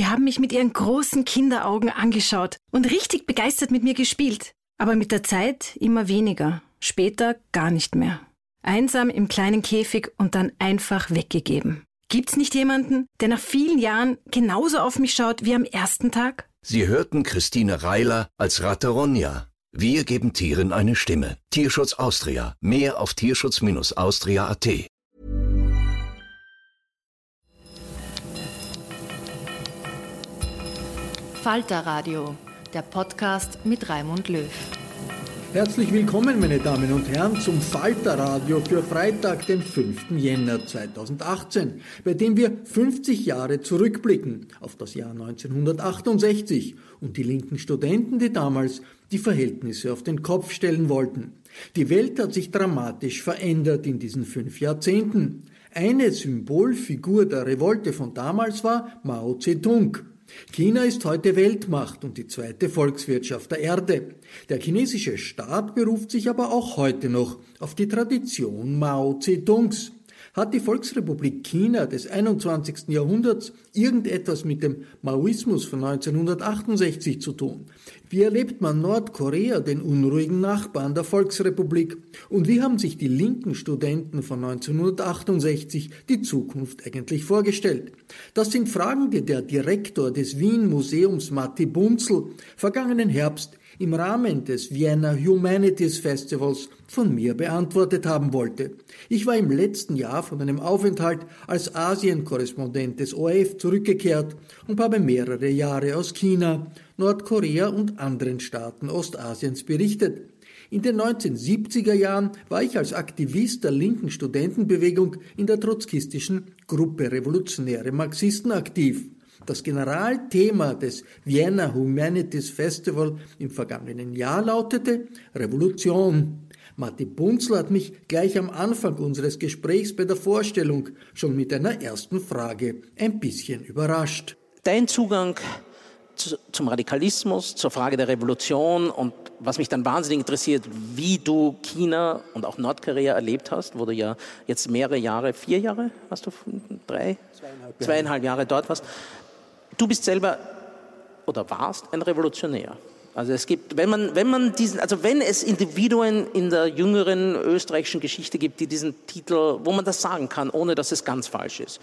Sie haben mich mit Ihren großen Kinderaugen angeschaut und richtig begeistert mit mir gespielt. Aber mit der Zeit immer weniger, später gar nicht mehr. Einsam im kleinen Käfig und dann einfach weggegeben. Gibt's nicht jemanden, der nach vielen Jahren genauso auf mich schaut wie am ersten Tag? Sie hörten Christine Reiler als Rateronja. Wir geben Tieren eine Stimme. Tierschutz Austria. Mehr auf tierschutz-austria.at. Falter Radio, der Podcast mit Raimund Löw. Herzlich willkommen, meine Damen und Herren, zum Falter Radio für Freitag, den 5. Jänner 2018, bei dem wir 50 Jahre zurückblicken auf das Jahr 1968 und die linken Studenten, die damals die Verhältnisse auf den Kopf stellen wollten. Die Welt hat sich dramatisch verändert in diesen fünf Jahrzehnten. Eine Symbolfigur der Revolte von damals war Mao Zedong. China ist heute Weltmacht und die zweite Volkswirtschaft der Erde. Der chinesische Staat beruft sich aber auch heute noch auf die Tradition Mao Zedongs. Hat die Volksrepublik China des 21. Jahrhunderts irgendetwas mit dem Maoismus von 1968 zu tun? Wie erlebt man Nordkorea, den unruhigen Nachbarn der Volksrepublik? Und wie haben sich die linken Studenten von 1968 die Zukunft eigentlich vorgestellt? Das sind Fragen, die der Direktor des Wien Museums Matti Bunzel vergangenen Herbst im Rahmen des Vienna Humanities Festivals von mir beantwortet haben wollte. Ich war im letzten Jahr von einem Aufenthalt als Asienkorrespondent des ORF zurückgekehrt und habe mehrere Jahre aus China, Nordkorea und anderen Staaten Ostasiens berichtet. In den 1970er Jahren war ich als Aktivist der linken Studentenbewegung in der trotzkistischen Gruppe Revolutionäre Marxisten aktiv. Das Generalthema des Vienna Humanities Festival im vergangenen Jahr lautete Revolution. Matti Bunzler hat mich gleich am Anfang unseres Gesprächs bei der Vorstellung schon mit einer ersten Frage ein bisschen überrascht. Dein Zugang zum Radikalismus, zur Frage der Revolution und was mich dann wahnsinnig interessiert, wie du China und auch Nordkorea erlebt hast, wo du ja jetzt mehrere Jahre, vier Jahre, hast du drei, zweieinhalb, zweieinhalb Jahre dort warst. Du bist selber oder warst ein Revolutionär. Also es gibt, wenn man, wenn man diesen, also wenn es Individuen in der jüngeren österreichischen Geschichte gibt, die diesen Titel, wo man das sagen kann, ohne dass es ganz falsch ist.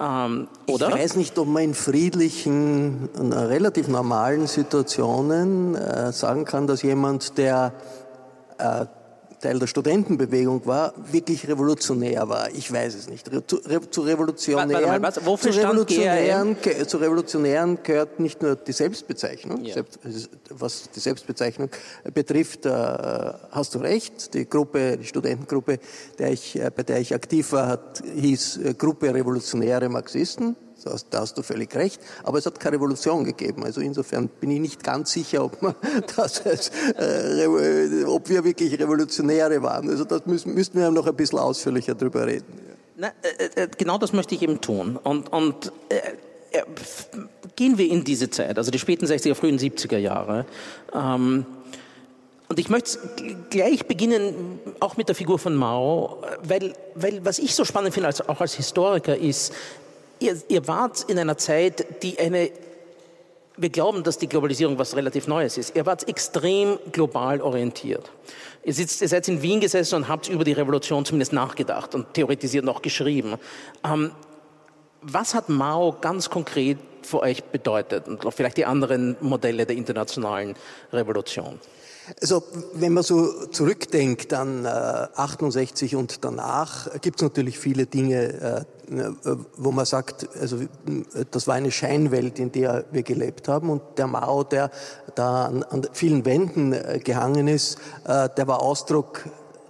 Ähm, oder? Ich weiß nicht, ob man in friedlichen, relativ normalen Situationen äh, sagen kann, dass jemand, der äh, Teil der Studentenbewegung war, wirklich revolutionär war. Ich weiß es nicht. Zu, zu Revolutionären, mal, zu, Revolutionären zu Revolutionären gehört nicht nur die Selbstbezeichnung, ja. selbst, was die Selbstbezeichnung betrifft, äh, hast du recht. Die Gruppe, die Studentengruppe, der ich, äh, bei der ich aktiv war, hat, hieß äh, Gruppe Revolutionäre Marxisten. Da hast du völlig recht. Aber es hat keine Revolution gegeben. Also insofern bin ich nicht ganz sicher, ob, man das als, äh, ob wir wirklich Revolutionäre waren. Also das müssen, müssten wir noch ein bisschen ausführlicher drüber reden. Na, äh, äh genau das möchte ich eben tun. Und, und äh, äh gehen wir in diese Zeit, also die späten 60er, frühen 70er Jahre. Ähm, und ich möchte gleich beginnen, auch mit der Figur von Mao, weil, weil was ich so spannend finde, als, auch als Historiker, ist, ihr, ihr wart in einer Zeit, die eine wir glauben, dass die Globalisierung was relativ Neues ist. Ihr wart extrem global orientiert. Ihr, sitzt, ihr seid in Wien gesessen und habt über die Revolution zumindest nachgedacht und theoretisiert noch geschrieben. Ähm, was hat Mao ganz konkret für euch bedeutet und vielleicht die anderen Modelle der internationalen Revolution? Also wenn man so zurückdenkt an äh, 68 und danach, gibt es natürlich viele Dinge, äh, äh, wo man sagt, also das war eine Scheinwelt, in der wir gelebt haben und der Mao, der da an, an vielen Wänden äh, gehangen ist, äh, der war Ausdruck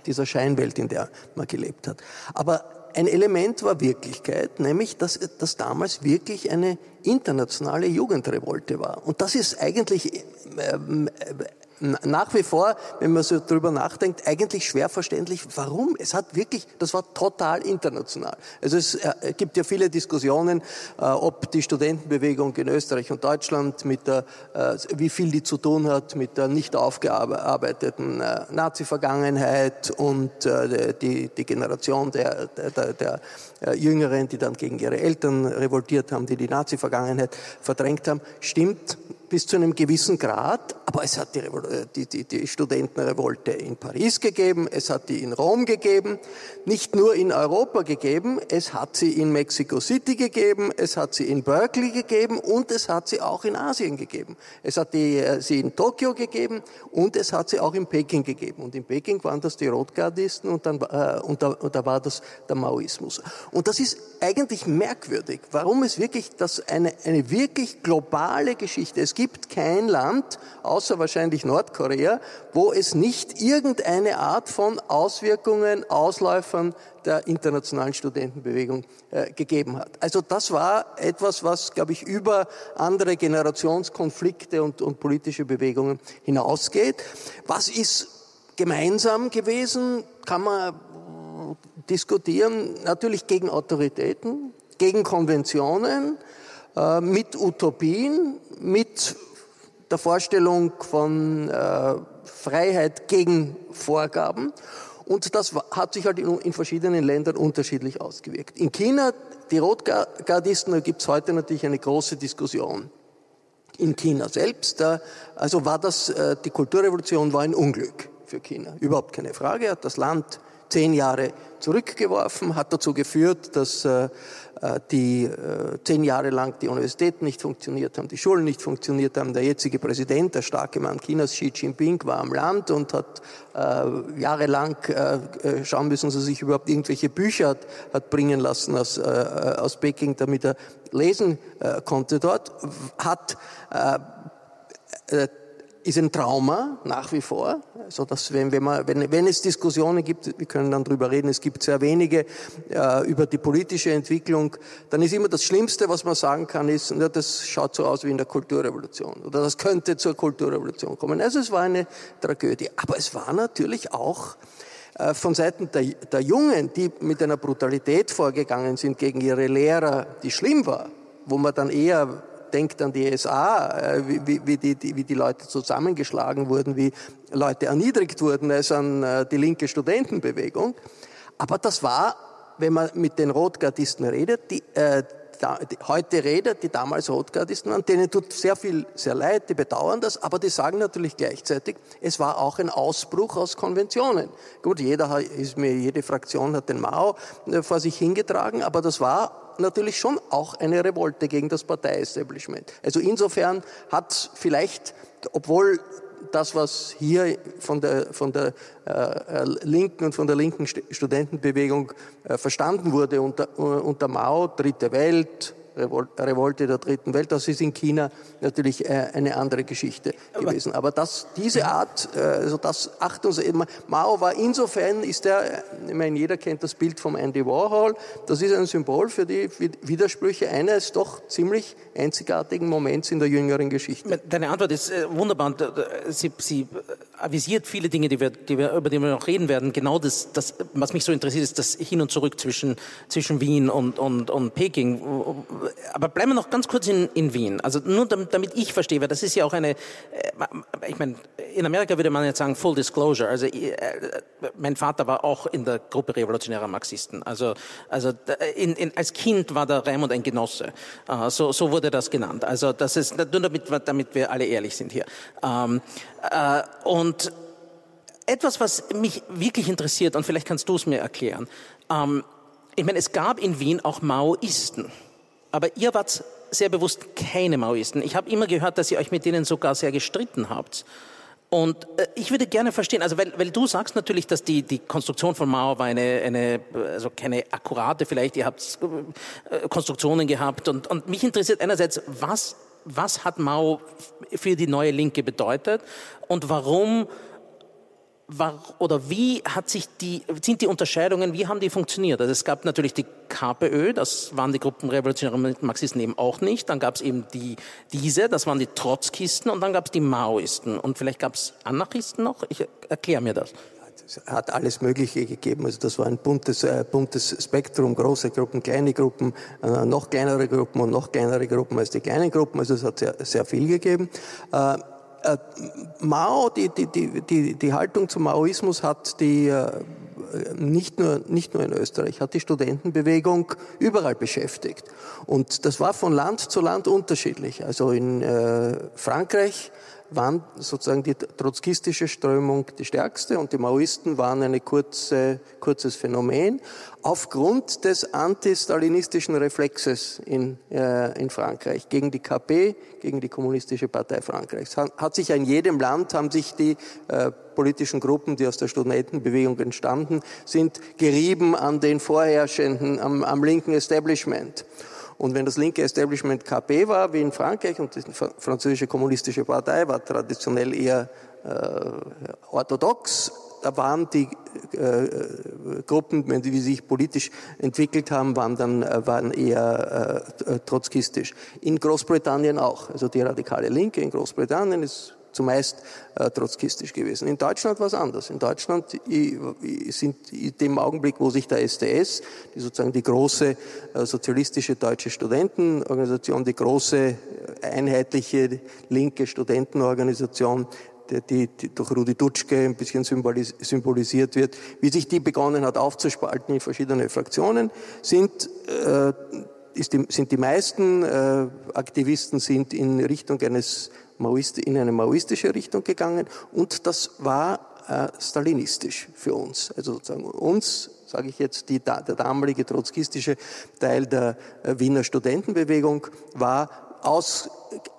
dieser Scheinwelt, in der man gelebt hat. Aber ein Element war Wirklichkeit, nämlich dass das damals wirklich eine internationale Jugendrevolte war. Und das ist eigentlich ähm, nach wie vor, wenn man so drüber nachdenkt, eigentlich schwer verständlich, warum. Es hat wirklich, das war total international. Also es äh, gibt ja viele Diskussionen, äh, ob die Studentenbewegung in Österreich und Deutschland mit der, äh, wie viel die zu tun hat mit der nicht aufgearbeiteten Nazi-Vergangenheit und die, die Generation der, der, der Jüngeren, die dann gegen ihre Eltern revoltiert haben, die die Nazi-Vergangenheit verdrängt haben, stimmt bis zu einem gewissen Grad, aber es hat die, die, die, die, Studentenrevolte in Paris gegeben, es hat die in Rom gegeben, nicht nur in Europa gegeben, es hat sie in Mexico City gegeben, es hat sie in Berkeley gegeben und es hat sie auch in Asien gegeben. Es hat die, äh, sie in Tokio gegeben und es hat sie auch in Peking gegeben. Und in Peking waren das die Rotgardisten und, dann, äh, und, da, und da war das der Maoismus. Und das ist eigentlich merkwürdig, warum es wirklich das eine, eine wirklich globale Geschichte, es gibt kein Land, außer wahrscheinlich Nordkorea, wo es nicht irgendeine Art von Auswirkungen, Ausläufern der internationalen Studentenbewegung äh, gegeben hat. Also das war etwas, was, glaube ich, über andere Generationskonflikte und, und politische Bewegungen hinausgeht. Was ist gemeinsam gewesen, kann man diskutieren, natürlich gegen Autoritäten, gegen Konventionen, mit Utopien, mit der Vorstellung von äh, Freiheit gegen Vorgaben. Und das hat sich halt in, verschiedenen Ländern unterschiedlich ausgewirkt. In China, die Rotgardisten, da gibt es heute natürlich eine große Diskussion. In China selbst, äh, also war das, äh, die Kulturrevolution war ein Unglück für China. Überhaupt keine Frage, hat das Land zehn Jahre zurückgeworfen, hat dazu geführt, dass äh, äh, die äh, zehn Jahre lang die Universitäten nicht funktioniert haben, die Schulen nicht funktioniert haben. Der jetzige Präsident, der starke Mann Chinas, Xi Jinping, war am Land und hat äh, jahrelang äh, äh schauen müssen, dass er sich überhaupt irgendwelche Bücher hat, hat bringen lassen aus, äh, aus Peking, damit er lesen konnte dort, hat ist ein Trauma nach wie vor, so dass wenn, wenn, man, wenn, wenn es Diskussionen gibt, wir können dann drüber reden, es gibt sehr wenige äh, über die politische Entwicklung, dann ist immer das Schlimmste, was man sagen kann, ist, ja, das schaut so aus wie in der Kulturrevolution oder das könnte zur Kulturrevolution kommen. Also es war eine Tragödie, aber es war natürlich auch äh, von Seiten der, der Jungen, die mit einer Brutalität vorgegangen sind gegen ihre Lehrer, die schlimm war, wo man dann eher denkt an die SA, äh, wie, wie, die, wie die Leute zusammengeschlagen wurden, wie Leute erniedrigt wurden, als an äh, die linke Studentenbewegung. Aber das war, wenn man mit den Rotgardisten redet, die, äh, heute redet, die damals Rotgardisten waren, denen tut sehr viel, sehr leid, die bedauern das, aber die sagen natürlich gleichzeitig, es war auch ein Ausbruch aus Konventionen. Gut, jeder ist mir, jede Fraktion hat den Mao äh, vor sich hingetragen, aber das war natürlich schon auch eine Revolte gegen das Parteiestablishment. Also insofern hat vielleicht, obwohl das, was hier von der, von der äh, linken und von der linken Studentenbewegung äh, verstanden wurde unter, äh, unter Mao, Dritte Welt, Revolte der dritten Welt. Das ist in China natürlich äh, eine andere Geschichte gewesen. Aber das, diese Art, äh, also das Achtung, Mao war insofern, ist der, ich meine, jeder kennt das Bild vom Andy Warhol, das ist ein Symbol für die Widersprüche eines doch ziemlich einzigartigen Moments in der jüngeren Geschichte. Deine Antwort ist äh, wunderbar. Sie, Sie avisiert viele Dinge, die wir, die wir, über die wir noch reden werden. Genau das, das, was mich so interessiert, ist das Hin und Zurück zwischen, zwischen Wien und, und, und Peking aber bleiben wir noch ganz kurz in, in Wien. Also nur damit, ich verstehe, weil das ist ja auch eine, äh, ich meine, in Amerika würde man jetzt sagen Full Disclosure. Also äh, mein Vater war auch in der Gruppe revolutionärer Marxisten. Also, also in, in, als Kind war der Raimund ein Genosse. So, so wurde das genannt. Also das ist nur damit, damit wir alle ehrlich sind hier. Uh, und etwas, was mich wirklich interessiert, und vielleicht kannst du es mir erklären. Um, ich meine, es gab in Wien auch Maoisten. Aber ihr wart sehr bewusst keine Maoisten. Ich habe immer gehört, dass ihr euch mit denen sogar sehr gestritten habt. Und äh, ich würde gerne verstehen, also weil, weil du sagst natürlich, dass die, die Konstruktion von Mao war eine, eine also keine akkurate vielleicht, ihr habt äh, Konstruktionen gehabt und, und mich interessiert einerseits, was, was hat Mao für die neue Linke bedeutet und warum war, oder wie hat sich die, sind die Unterscheidungen, wie haben die funktioniert? Also es gab natürlich die KPÖ, das waren die Gruppen Revolutionäre Marxisten eben auch nicht. Dann gab es eben die, diese, das waren die Trotzkisten und dann gab es die Maoisten. Und vielleicht gab es Anarchisten noch? Ich erkläre mir das. Es hat alles Mögliche gegeben. Also das war ein buntes, äh, buntes Spektrum, große Gruppen, kleine Gruppen, äh, noch kleinere Gruppen und noch kleinere Gruppen als die kleinen Gruppen. Also es hat sehr, sehr viel gegeben. Äh, Mao, die, die, die, die, Haltung zum Maoismus hat die äh, nicht nur, nicht nur in Österreich, hat die Studentenbewegung überall beschäftigt. Und das war von Land zu Land unterschiedlich. Also in äh, Frankreich waren sozusagen die trotzkistische Strömung die stärkste und die Maoisten waren ein kurze, kurzes Phänomen aufgrund des antistalinistischen Reflexes in, äh, in Frankreich gegen die KP, gegen die Kommunistische Partei Frankreichs. Hat, hat sich in jedem Land, haben sich die äh, politischen Gruppen, die aus der Studentenbewegung entstanden sind, gerieben an den vorherrschenden, am, am linken Establishment. Und wenn das linke Establishment KP war, wie in Frankreich, und die französische kommunistische Partei war traditionell eher äh, orthodox, da waren die äh, Gruppen, wenn die sich politisch entwickelt haben, waren dann äh, waren eher äh, trotzkistisch. In Großbritannien auch. Also die radikale Linke in Großbritannien ist zumeist äh, trotzkistisch gewesen. In Deutschland war es anders. In Deutschland sind in dem Augenblick, wo sich der STS, die sozusagen die große äh, sozialistische deutsche Studentenorganisation, die große äh, einheitliche linke Studentenorganisation, die, die durch Rudi Dutschke ein bisschen symbolisiert wird, wie sich die begonnen hat aufzuspalten in verschiedene Fraktionen, sind äh, die, sind die meisten äh, Aktivisten sind in Richtung eines in eine maoistische Richtung gegangen und das war äh, stalinistisch für uns. Also sozusagen uns, sage ich jetzt, die, der damalige trotzkistische Teil der äh, Wiener Studentenbewegung war aus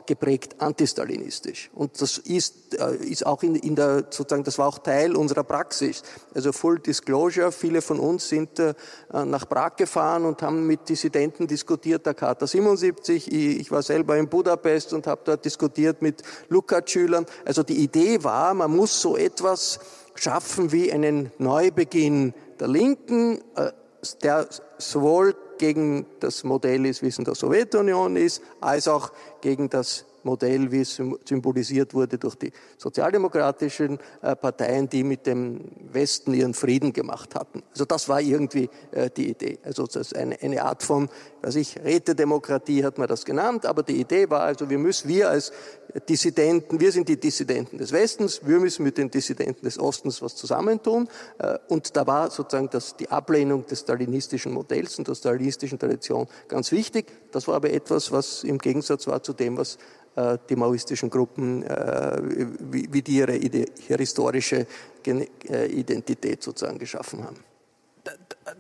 geprägt antistalinistisch. Und das ist, äh, ist auch in, in der, sozusagen, das war auch Teil unserer Praxis. Also Full Disclosure, viele von uns sind äh, nach Prag gefahren und haben mit Dissidenten diskutiert, der Charta 77. Ich, war selber in Budapest und habe dort diskutiert mit Lukács-Schülern. Also die Idee war, man muss so etwas schaffen wie einen Neubeginn der Linken, äh, der sowohl gegen das Modell ist, wie es in der Sowjetunion ist, als auch gegen das Modell, wie es symbolisiert wurde durch die sozialdemokratischen äh, Parteien, die mit dem Westen ihren Frieden gemacht hatten. Also das war irgendwie äh, die Idee. Also das ist eine, eine Art von, weiß ich, Rätedemokratie hat man das genannt, aber die Idee war also, wir müssen, wir als Dissidenten, wir sind die Dissidenten des Westens, wir müssen mit den Dissidenten des Ostens was zusammentun. Äh, und da war sozusagen das, die Ablehnung des stalinistischen Modells und der stalinistischen Tradition ganz wichtig. Das war aber etwas, was im Gegensatz war zu dem, was äh, die maoistischen Gruppen, äh, wie die ihre, historische äh, Identität sozusagen geschaffen haben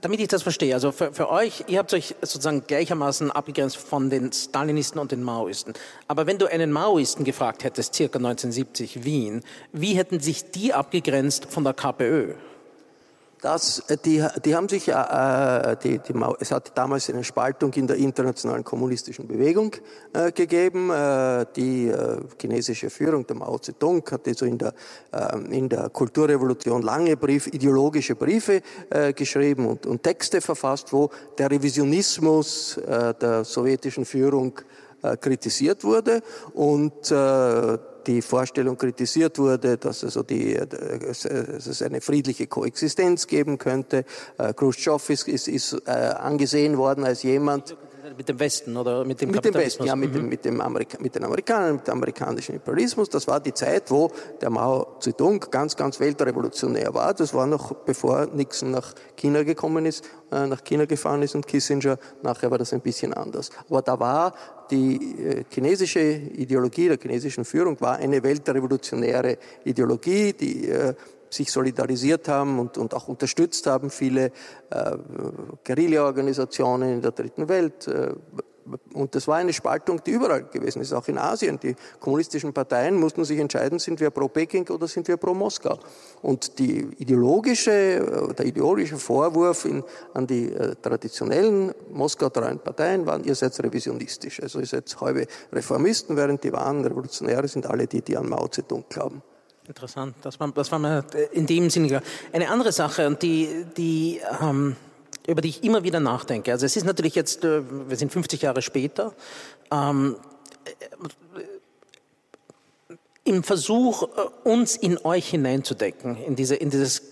damit ich das verstehe, also für, für, euch, ihr habt euch sozusagen gleichermaßen abgegrenzt von den Stalinisten und den Maoisten. Aber wenn du einen Maoisten gefragt hättest, circa 1970 Wien, wie hätten sich die abgegrenzt von der KPÖ? Das, äh, die, die haben sich, äh, die, die, es hat damals eine Spaltung in der internationalen kommunistischen Bewegung äh, gegeben. Äh, die äh, chinesische Führung, der Mao Zedong, hat so in der, äh, in der Kulturrevolution lange Brief, ideologische Briefe äh, geschrieben und, und Texte verfasst, wo der Revisionismus äh, der sowjetischen Führung äh, kritisiert wurde und äh, die Vorstellung kritisiert wurde, dass also die, dass es eine friedliche Koexistenz geben könnte. Äh, Khrushchev ist, ist, ist äh, angesehen worden als jemand, mit dem Westen oder mit dem Mit dem Westen, ja, mit, mhm. dem, mit, dem Amerika mit den Amerikanern, mit dem amerikanischen Imperialismus. Das war die Zeit, wo der Mao Zedong ganz, ganz weltrevolutionär war. Das war noch bevor Nixon nach China gekommen ist, äh, nach China gefahren ist und Kissinger. Nachher war das ein bisschen anders. Aber da war die äh, chinesische Ideologie der chinesischen Führung war eine weltrevolutionäre Ideologie, die äh, sich solidarisiert haben und, und auch unterstützt haben, viele äh, Guerilla-Organisationen in der dritten Welt. Äh, und das war eine Spaltung, die überall gewesen ist, auch in Asien. Die kommunistischen Parteien mussten sich entscheiden, sind wir pro Peking oder sind wir pro Moskau. Und die ideologische, äh, der ideologische Vorwurf in, an die äh, traditionellen Moskau-treuen Parteien waren, ihr seid revisionistisch. Also ihr seid halbe Reformisten, während die wahren Revolutionäre sind alle die, die an Mao Zedong glauben. Interessant, das war, das war mir in dem Sinne klar. Eine andere Sache, die, die, ähm, über die ich immer wieder nachdenke. Also es ist natürlich jetzt, äh, wir sind 50 Jahre später, ähm, äh, im Versuch, äh, uns in euch hineinzudecken, in, diese, in dieses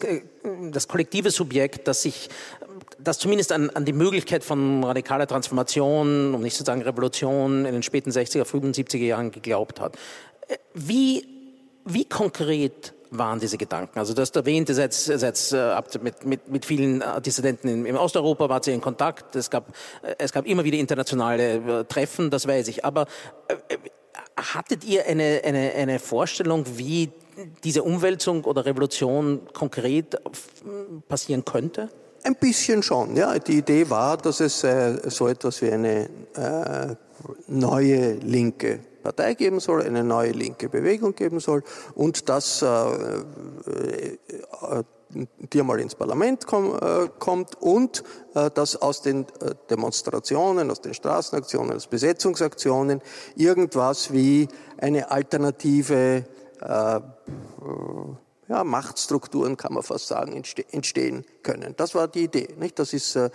das kollektive Subjekt, das sich das zumindest an, an die Möglichkeit von radikaler Transformation, um nicht zu sagen Revolution, in den späten 60er, 75er Jahren geglaubt hat. Wie wie konkret waren diese Gedanken? Also das erwähnt, ihr seid, seid mit, mit, mit vielen äh, Dissidenten in, in Osteuropa, wart ihr in Kontakt, es gab, äh, es gab immer wieder internationale äh, Treffen, das weiß ich. Aber hattet ihr eine, eine, eine Vorstellung, wie diese Umwälzung oder Revolution konkret passieren könnte? Ein bisschen schon, ja. Die Idee war, dass es äh, so etwas wie eine äh, neue linke Partei geben soll, eine neue linke Bewegung geben soll und dass äh, äh, die einmal ins Parlament komm, äh, kommt und äh, dass aus den äh, Demonstrationen, aus den Straßenaktionen, aus Besetzungsaktionen irgendwas wie eine alternative äh, ja, Machtstrukturen, kann man fast sagen, entstehen können. Das war die Idee. Nicht? Das ist äh,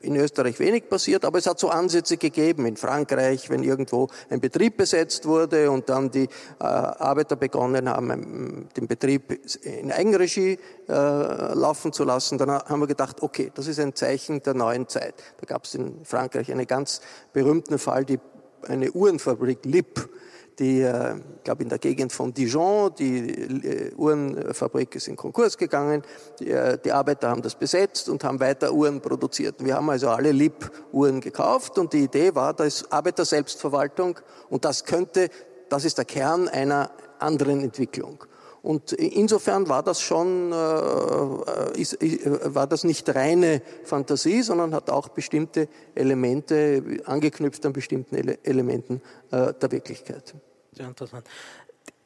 in Österreich wenig passiert, aber es hat so Ansätze gegeben. In Frankreich, wenn irgendwo ein Betrieb besetzt wurde und dann die äh, Arbeiter begonnen haben, ähm, den Betrieb in Eigenregie äh, laufen zu lassen, dann haben wir gedacht, okay, das ist ein Zeichen der neuen Zeit. Da gab es in Frankreich einen ganz berühmten Fall, die, eine Uhrenfabrik Lipp, die, äh, ich glaube in der Gegend von Dijon, die äh, Uhrenfabrik ist in Konkurs gegangen, die, äh, die, Arbeiter haben das besetzt und haben weiter Uhren produziert. Wir haben also alle Lib-Uhren gekauft und die Idee war, da ist Arbeiter-Selbstverwaltung und das könnte, das ist der Kern einer anderen Entwicklung. Und insofern war das schon, äh, ist, war das nicht reine Fantasie, sondern hat auch bestimmte Elemente, angeknüpft an bestimmten Ele Elementen äh, der Wirklichkeit. Sehr interessant.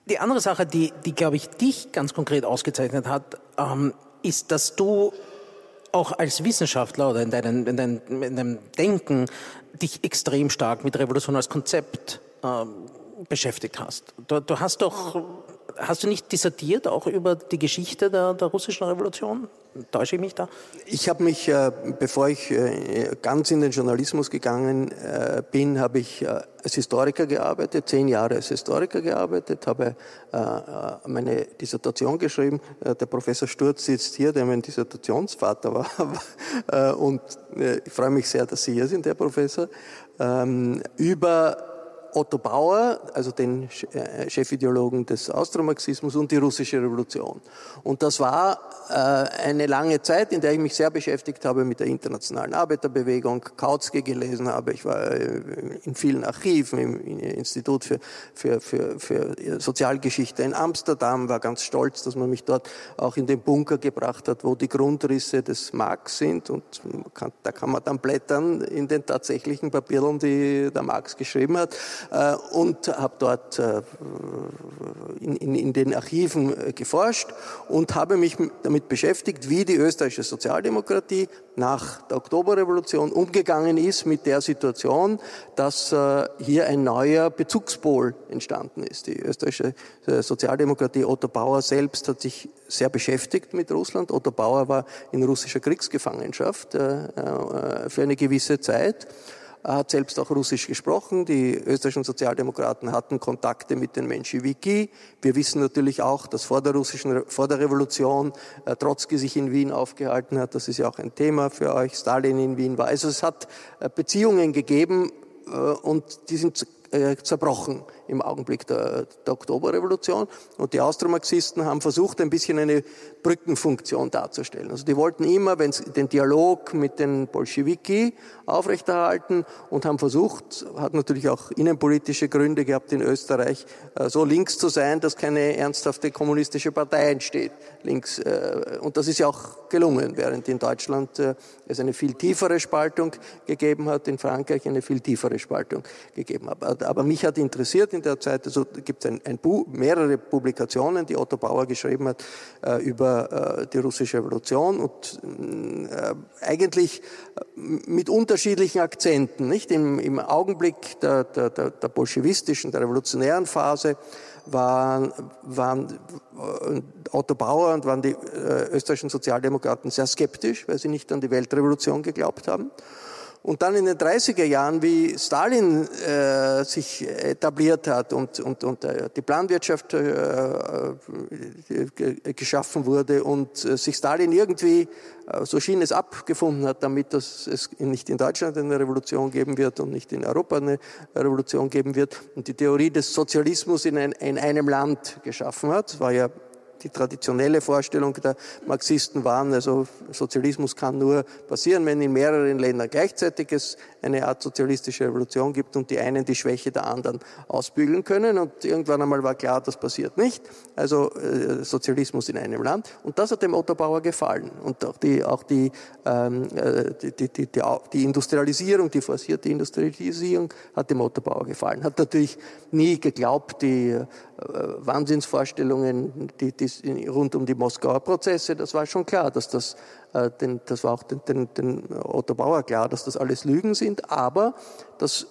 Die andere Sache, die, die glaube ich, dich ganz konkret ausgezeichnet hat, ähm, ist, dass du auch als Wissenschaftler oder in, deinen, in, dein, in deinem Denken dich extrem stark mit Revolution als Konzept ähm, beschäftigt hast. Du, du, hast doch, hast du nicht dissertiert auch über die Geschichte der, der russischen Revolution? Täusche ich mich da? Ich habe mich, äh, bevor ich äh, ganz in den Journalismus gegangen äh, bin, habe ich als Historiker gearbeitet, zehn Jahre als Historiker gearbeitet, habe meine Dissertation geschrieben. Der Professor Sturz sitzt hier, der mein Dissertationsvater war. Und ich freue mich sehr, dass Sie hier sind, Herr Professor. Ähm, über Otto Bauer, also den äh, Chefideologen des Austromarxismus und die russische Revolution. Und das war äh, eine lange Zeit, in der ich mich sehr beschäftigt habe mit der internationalen Arbeiterbewegung, Kautsky gelesen habe. Ich war äh, in vielen Archiven, im Institut für, für, für, für Sozialgeschichte in Amsterdam, war ganz stolz, dass man mich dort auch in den Bunker gebracht hat, wo die Grundrisse des Marx sind. Und da kann man dann blättern in den tatsächlichen Papieren, die der Marx geschrieben hat. Äh, und habe dort äh, in, in, in, den Archiven äh, geforscht und habe mich damit beschäftigt, wie die österreichische Sozialdemokratie nach der Oktoberrevolution umgegangen ist mit der Situation, dass hier ein neuer Bezugspol entstanden ist. Die österreichische Sozialdemokratie, Otto Bauer selbst hat sich sehr beschäftigt mit Russland. Otto Bauer war in russischer Kriegsgefangenschaft für eine gewisse Zeit Er hat selbst auch Russisch gesprochen. Die österreichischen Sozialdemokraten hatten Kontakte mit den Menschewiki. Wir wissen natürlich auch, dass vor der russischen, vor der Revolution äh, Trotzki sich in Wien aufgehalten hat. Das ist ja auch ein Thema für euch. Stalin in Wien war. Also es hat äh, Beziehungen gegeben äh, und die sind äh, zerbrochen im Augenblick der, der Oktoberrevolution. Und die Austromarxisten haben versucht, ein bisschen eine Brückenfunktion darzustellen. Also die wollten immer wenn sie den Dialog mit den Bolschewiki aufrechterhalten und haben versucht, hat natürlich auch innenpolitische Gründe gehabt in Österreich, äh, so links zu sein, dass keine ernsthafte kommunistische Partei entsteht. Links. Äh, und das ist ja auch gelungen, während in Deutschland äh, es eine viel tiefere Spaltung gegeben hat, in Frankreich eine viel tiefere Spaltung gegeben hat. Aber mich hat interessiert der Zeit, also gibt es ein, ein mehrere Publikationen, die Otto Bauer geschrieben hat über die russische Revolution und eigentlich mit unterschiedlichen Akzenten. Nicht? Im, im Augenblick der, der, der, der bolschewistischen, der revolutionären Phase waren, waren äh, Otto Bauer und waren die äh, österreichischen Sozialdemokraten sehr skeptisch, weil sie nicht an die Weltrevolution geglaubt haben. Und dann in den 30er Jahren, wie Stalin äh, sich etabliert hat und, und, und äh, die Planwirtschaft äh, geschaffen wurde und äh, sich Stalin irgendwie, äh, so schien es, abgefunden hat, damit dass es nicht in Deutschland eine Revolution geben wird und nicht in Europa eine Revolution geben wird und die Theorie des Sozialismus in, ein, in einem Land geschaffen hat, war ja die traditionelle Vorstellung der Marxisten waren, also Sozialismus kann nur passieren, wenn in mehreren Ländern gleichzeitig es eine Art sozialistische Revolution gibt und die einen die Schwäche der anderen ausbügeln können. Und irgendwann einmal war klar, das passiert nicht. Also äh, Sozialismus in einem Land. Und das hat dem Otto Bauer gefallen. Und auch die, auch die, ähm, äh, die, die, die, die Industrialisierung, die forcierte Industrialisierung hat dem Otto Bauer gefallen. Hat natürlich nie geglaubt, die äh, Wahnsinnsvorstellungen, die, die rund um die Moskauer Prozesse, das war schon klar, dass das äh, den, das war auch den, den, den Otto Bauer klar, dass das alles Lügen sind, aber das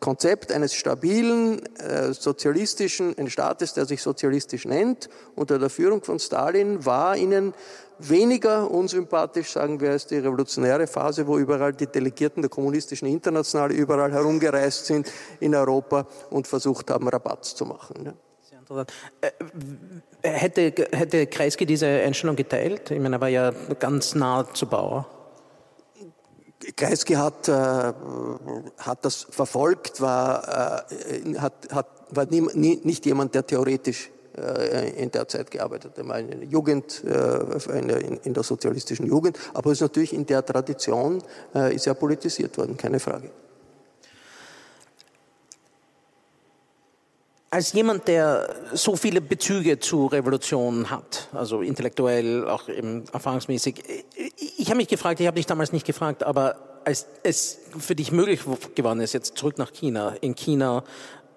Konzept eines stabilen äh, sozialistischen, eines Staates, der sich sozialistisch nennt, unter der Führung von Stalin, war ihnen weniger unsympathisch, sagen wir, als die revolutionäre Phase, wo überall die Delegierten der kommunistischen Internationale überall herumgereist sind in Europa und versucht haben, Rabatt zu machen. Ja. Äh, hätte, hätte Kreisky diese Einstellung geteilt? Ich meine, er war ja ganz nah zu Bauer. Kreisky hat, äh, hat das verfolgt, war, äh, hat, hat, war nie, nie, nicht jemand, der theoretisch äh, in der Zeit gearbeitet. Er war in der Jugend, äh, in, der sozialistischen Jugend, aber ist natürlich in der Tradition äh, ist er politisiert worden, keine Frage. Als jemand, der so viele Bezüge zu Revolution hat, also intellektuell, auch eben erfahrungsmäßig, ich habe mich gefragt, ich habe dich damals nicht gefragt, aber als es für dich möglich geworden ist, jetzt zurück nach China, in China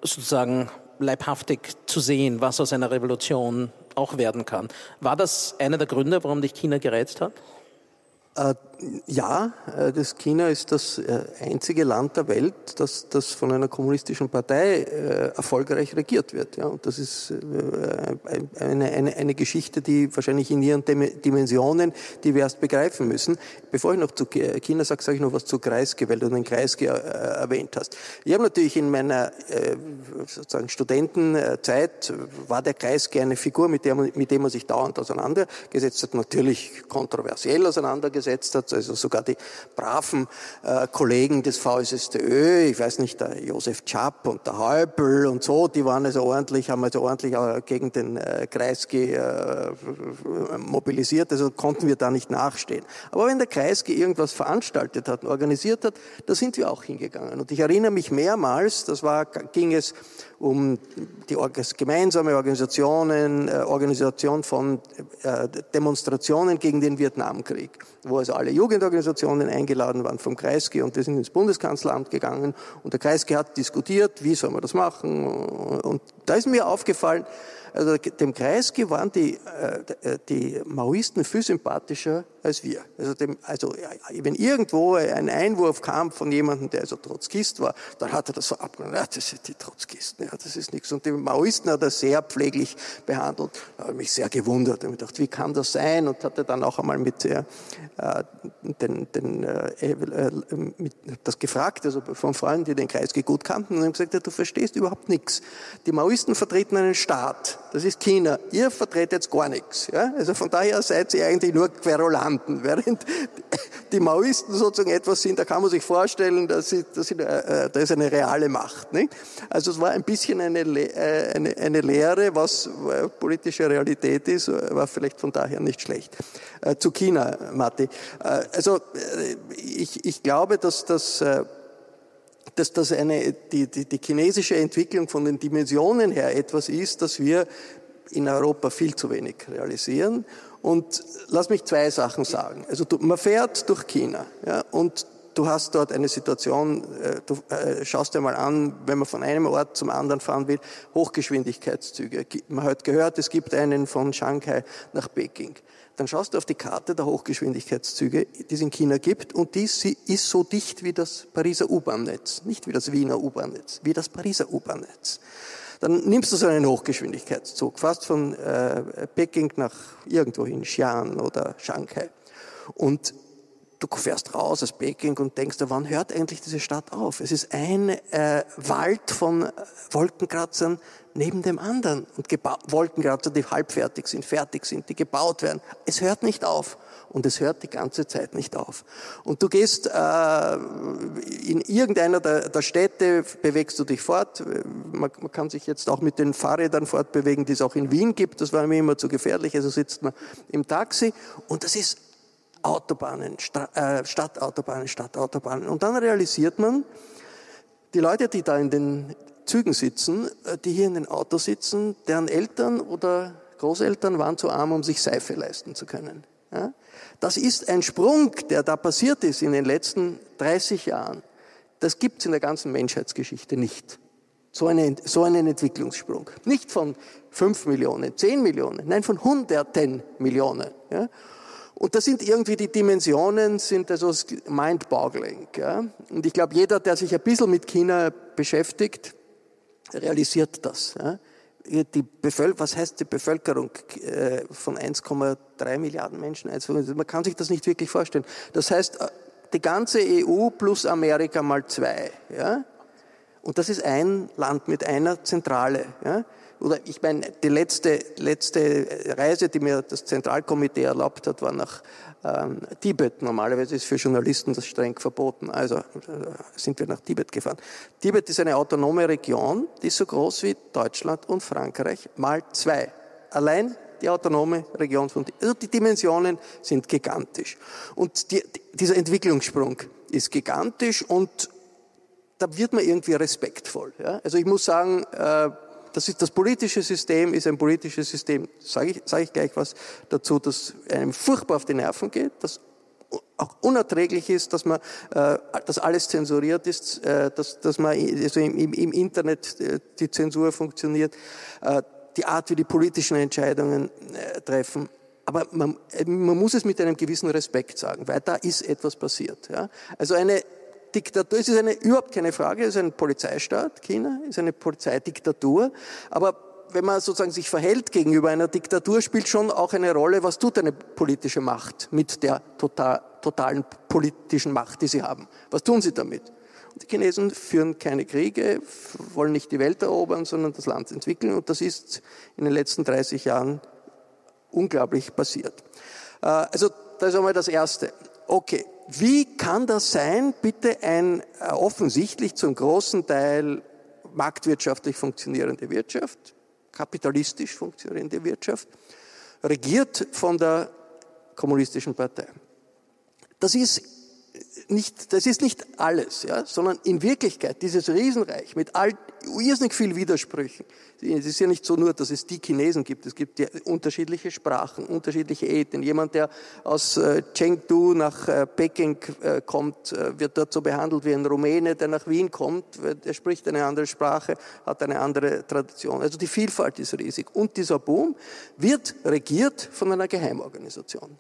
sozusagen leibhaftig zu sehen, was aus einer Revolution auch werden kann, war das einer der Gründe, warum dich China gereizt hat? Äh, ja, äh, das China ist das äh, einzige Land der Welt, das, das von einer kommunistischen Partei erfolgreich regiert wird. Ja, und das ist eine, eine, eine Geschichte, die wahrscheinlich in ihren Dimensionen, die wir erst begreifen müssen. Bevor ich noch zu China sage, sage ich noch was zu Kreisky, weil du den Kreisky erwähnt hast. Ich habe natürlich in meiner sozusagen Studentenzeit war der Kreisky eine Figur, mit, der man, mit dem man sich dauernd auseinandergesetzt hat, natürlich kontroversiell auseinandergesetzt hat, also sogar die braven äh, Kollegen des VSSTÖ, ich weiß nicht, der Josef Chapp und der Häupl und so, die waren also ordentlich, haben also ordentlich äh, gegen den äh, Kreisky äh, mobilisiert, also konnten wir da nicht nachstehen. Aber wenn der Kreisky irgendwas veranstaltet hat, organisiert hat, da sind wir auch hingegangen. Und ich erinnere mich mehrmals, das war, ging es um die gemeinsame Organisationen, äh, Organisation von äh, Demonstrationen gegen den Vietnamkrieg, wo also alle Jugendorganisationen eingeladen waren vom Kreisky und die sind ins Bundeskanzleramt gegangen. Und der Kreisky hat diskutiert, wie soll man das machen? Und da ist mir aufgefallen, also dem Kreisky waren die, äh, die Maoisten viel sympathischer als wir. Also, dem, also wenn irgendwo ein Einwurf kam von jemandem, der also Trotzkist war, dann hat er das so abgenommen, ja, das sind die Trotzkisten, ja, das ist nichts. Und die Maoisten hat er sehr pfleglich behandelt. Da habe ich mich sehr gewundert und gedacht, wie kann das sein? Und hatte dann auch einmal mit, äh, äh, den, den, äh, äh, mit, das gefragt, also von Freunden, die den Kreisky gut kannten, und haben gesagt, ja, du verstehst überhaupt nichts. Die Maoisten vertreten einen Staat, das ist China. Ihr vertretet jetzt gar nichts. Ja? Also von daher seid ihr eigentlich nur Querulanten, während die Maoisten sozusagen etwas sind, da kann man sich vorstellen, dass sie, dass sie, äh, da ist eine reale Macht. Nicht? Also es war ein bisschen eine, äh, eine, eine Lehre, was äh, politische Realität ist, war vielleicht von daher nicht schlecht. Äh, zu China, Matti. Äh, also ich, ich glaube, dass das dass das eine, die, die, die chinesische Entwicklung von den Dimensionen her etwas ist, das wir in Europa viel zu wenig realisieren. Und lass mich zwei Sachen sagen. Also man fährt durch China ja, und du hast dort eine Situation, äh, du äh, schaust dir mal an, wenn man von einem Ort zum anderen fahren will, Hochgeschwindigkeitszüge. Man hat gehört, es gibt einen von Shanghai nach Peking. Dann schaust du auf die Karte der Hochgeschwindigkeitszüge, die es in China gibt, und die ist so dicht wie das Pariser U-Bahn-Netz. Nicht wie das Wiener U-Bahn-Netz, wie das Pariser U-Bahn-Netz. Dann nimmst du so einen Hochgeschwindigkeitszug, fast von äh, Peking nach irgendwohin, Xi'an oder Shanghai. Und du fährst raus aus Peking und denkst, wann hört eigentlich diese Stadt auf? Es ist ein äh, Wald von Wolkenkratzern neben dem anderen und Wolkenkratzer, die halbfertig sind, fertig sind, die gebaut werden. Es hört nicht auf und es hört die ganze Zeit nicht auf. Und du gehst äh, in irgendeiner der, der, Städte, bewegst du dich fort. Man, man, kann sich jetzt auch mit den Fahrrädern fortbewegen, die es auch in Wien gibt. Das war mir immer zu gefährlich. Also sitzt man im Taxi und das ist Autobahnen, äh, Stadtautobahnen, Stadtautobahnen. Und dann realisiert man, die Leute, die da in den Zügen sitzen, äh, die hier in den Autos sitzen, deren Eltern oder Großeltern waren zu arm, um sich Seife leisten zu können. Ja? Das ist ein Sprung, der da passiert ist in den letzten 30 Jahren. Das gibt es in der ganzen Menschheitsgeschichte nicht. So, eine, so einen Entwicklungssprung. Nicht von 5 Millionen, 10 Millionen, nein, von Hunderten Millionen. Ja? Und das sind irgendwie die Dimensionen, sind also mind-boggling. Ja? Und ich glaube, jeder, der sich ein bisschen mit China beschäftigt, realisiert das. Ja? Die Bevölkerung, was heißt die Bevölkerung äh, von 1,3 Milliarden Menschen? Also man kann sich das nicht wirklich vorstellen. Das heißt, äh, die ganze EU plus Amerika mal zwei. Ja? Und das ist ein Land mit einer Zentrale. Ja? Oder ich meine, die letzte, letzte Reise, die mir das Zentralkomitee erlaubt hat, war nach ähm, Tibet. Normalerweise ist für Journalisten das streng verboten. Also äh, sind wir nach Tibet gefahren. Tibet ist eine autonome Region, die ist so groß wie Deutschland und Frankreich mal zwei. Allein die autonome Region von also die Dimensionen sind gigantisch. Und die, dieser Entwicklungssprung ist gigantisch und da wird man irgendwie respektvoll. Ja? Also ich muss sagen, äh, das, ist, das politische System ist ein politisches System, sage ich, sage ich gleich was dazu, das einem furchtbar auf die Nerven geht, das auch unerträglich ist, dass man, äh, alles zensuriert ist, äh, dass, dass man also im, im, Internet äh, die Zensur funktioniert, äh, die Art, wie die politischen Entscheidungen treffen. Aber man, man muss es mit einem gewissen Respekt sagen, weil da ist etwas passiert. Ja? Also eine Diktatur, es ist eine, überhaupt keine Frage, es ist ein Polizeistaat, China, es ist eine Polizeidiktatur, aber wenn man sozusagen sich verhält gegenüber einer Diktatur, spielt schon auch eine Rolle, was tut eine politische Macht mit der total, totalen politischen Macht, die sie haben. Was tun sie damit? Und die Chinesen führen keine Kriege, wollen nicht die Welt erobern, sondern das Land entwickeln. Und das ist in den letzten 30 Jahren unglaublich passiert. Äh, also das ist einmal das Erste. Okay, wie kann das sein, bitte ein äh, offensichtlich zum großen Teil marktwirtschaftlich funktionierende Wirtschaft, kapitalistisch funktionierende Wirtschaft, regiert von der kommunistischen Partei? Das ist nicht, das ist nicht alles, ja, sondern in Wirklichkeit dieses Riesenreich mit all, irrsinnig viel Widersprüchen. Es ist ja nicht so nur, dass es die Chinesen gibt. Es gibt ja unterschiedliche Sprachen, unterschiedliche Ethnien. Jemand, der aus äh, Chengdu nach äh, Peking äh, kommt, wird dort so behandelt wie ein Rumäne, der nach Wien kommt. Der spricht eine andere Sprache, hat eine andere Tradition. Also die Vielfalt ist riesig. Und dieser Boom wird regiert von einer Geheimorganisation.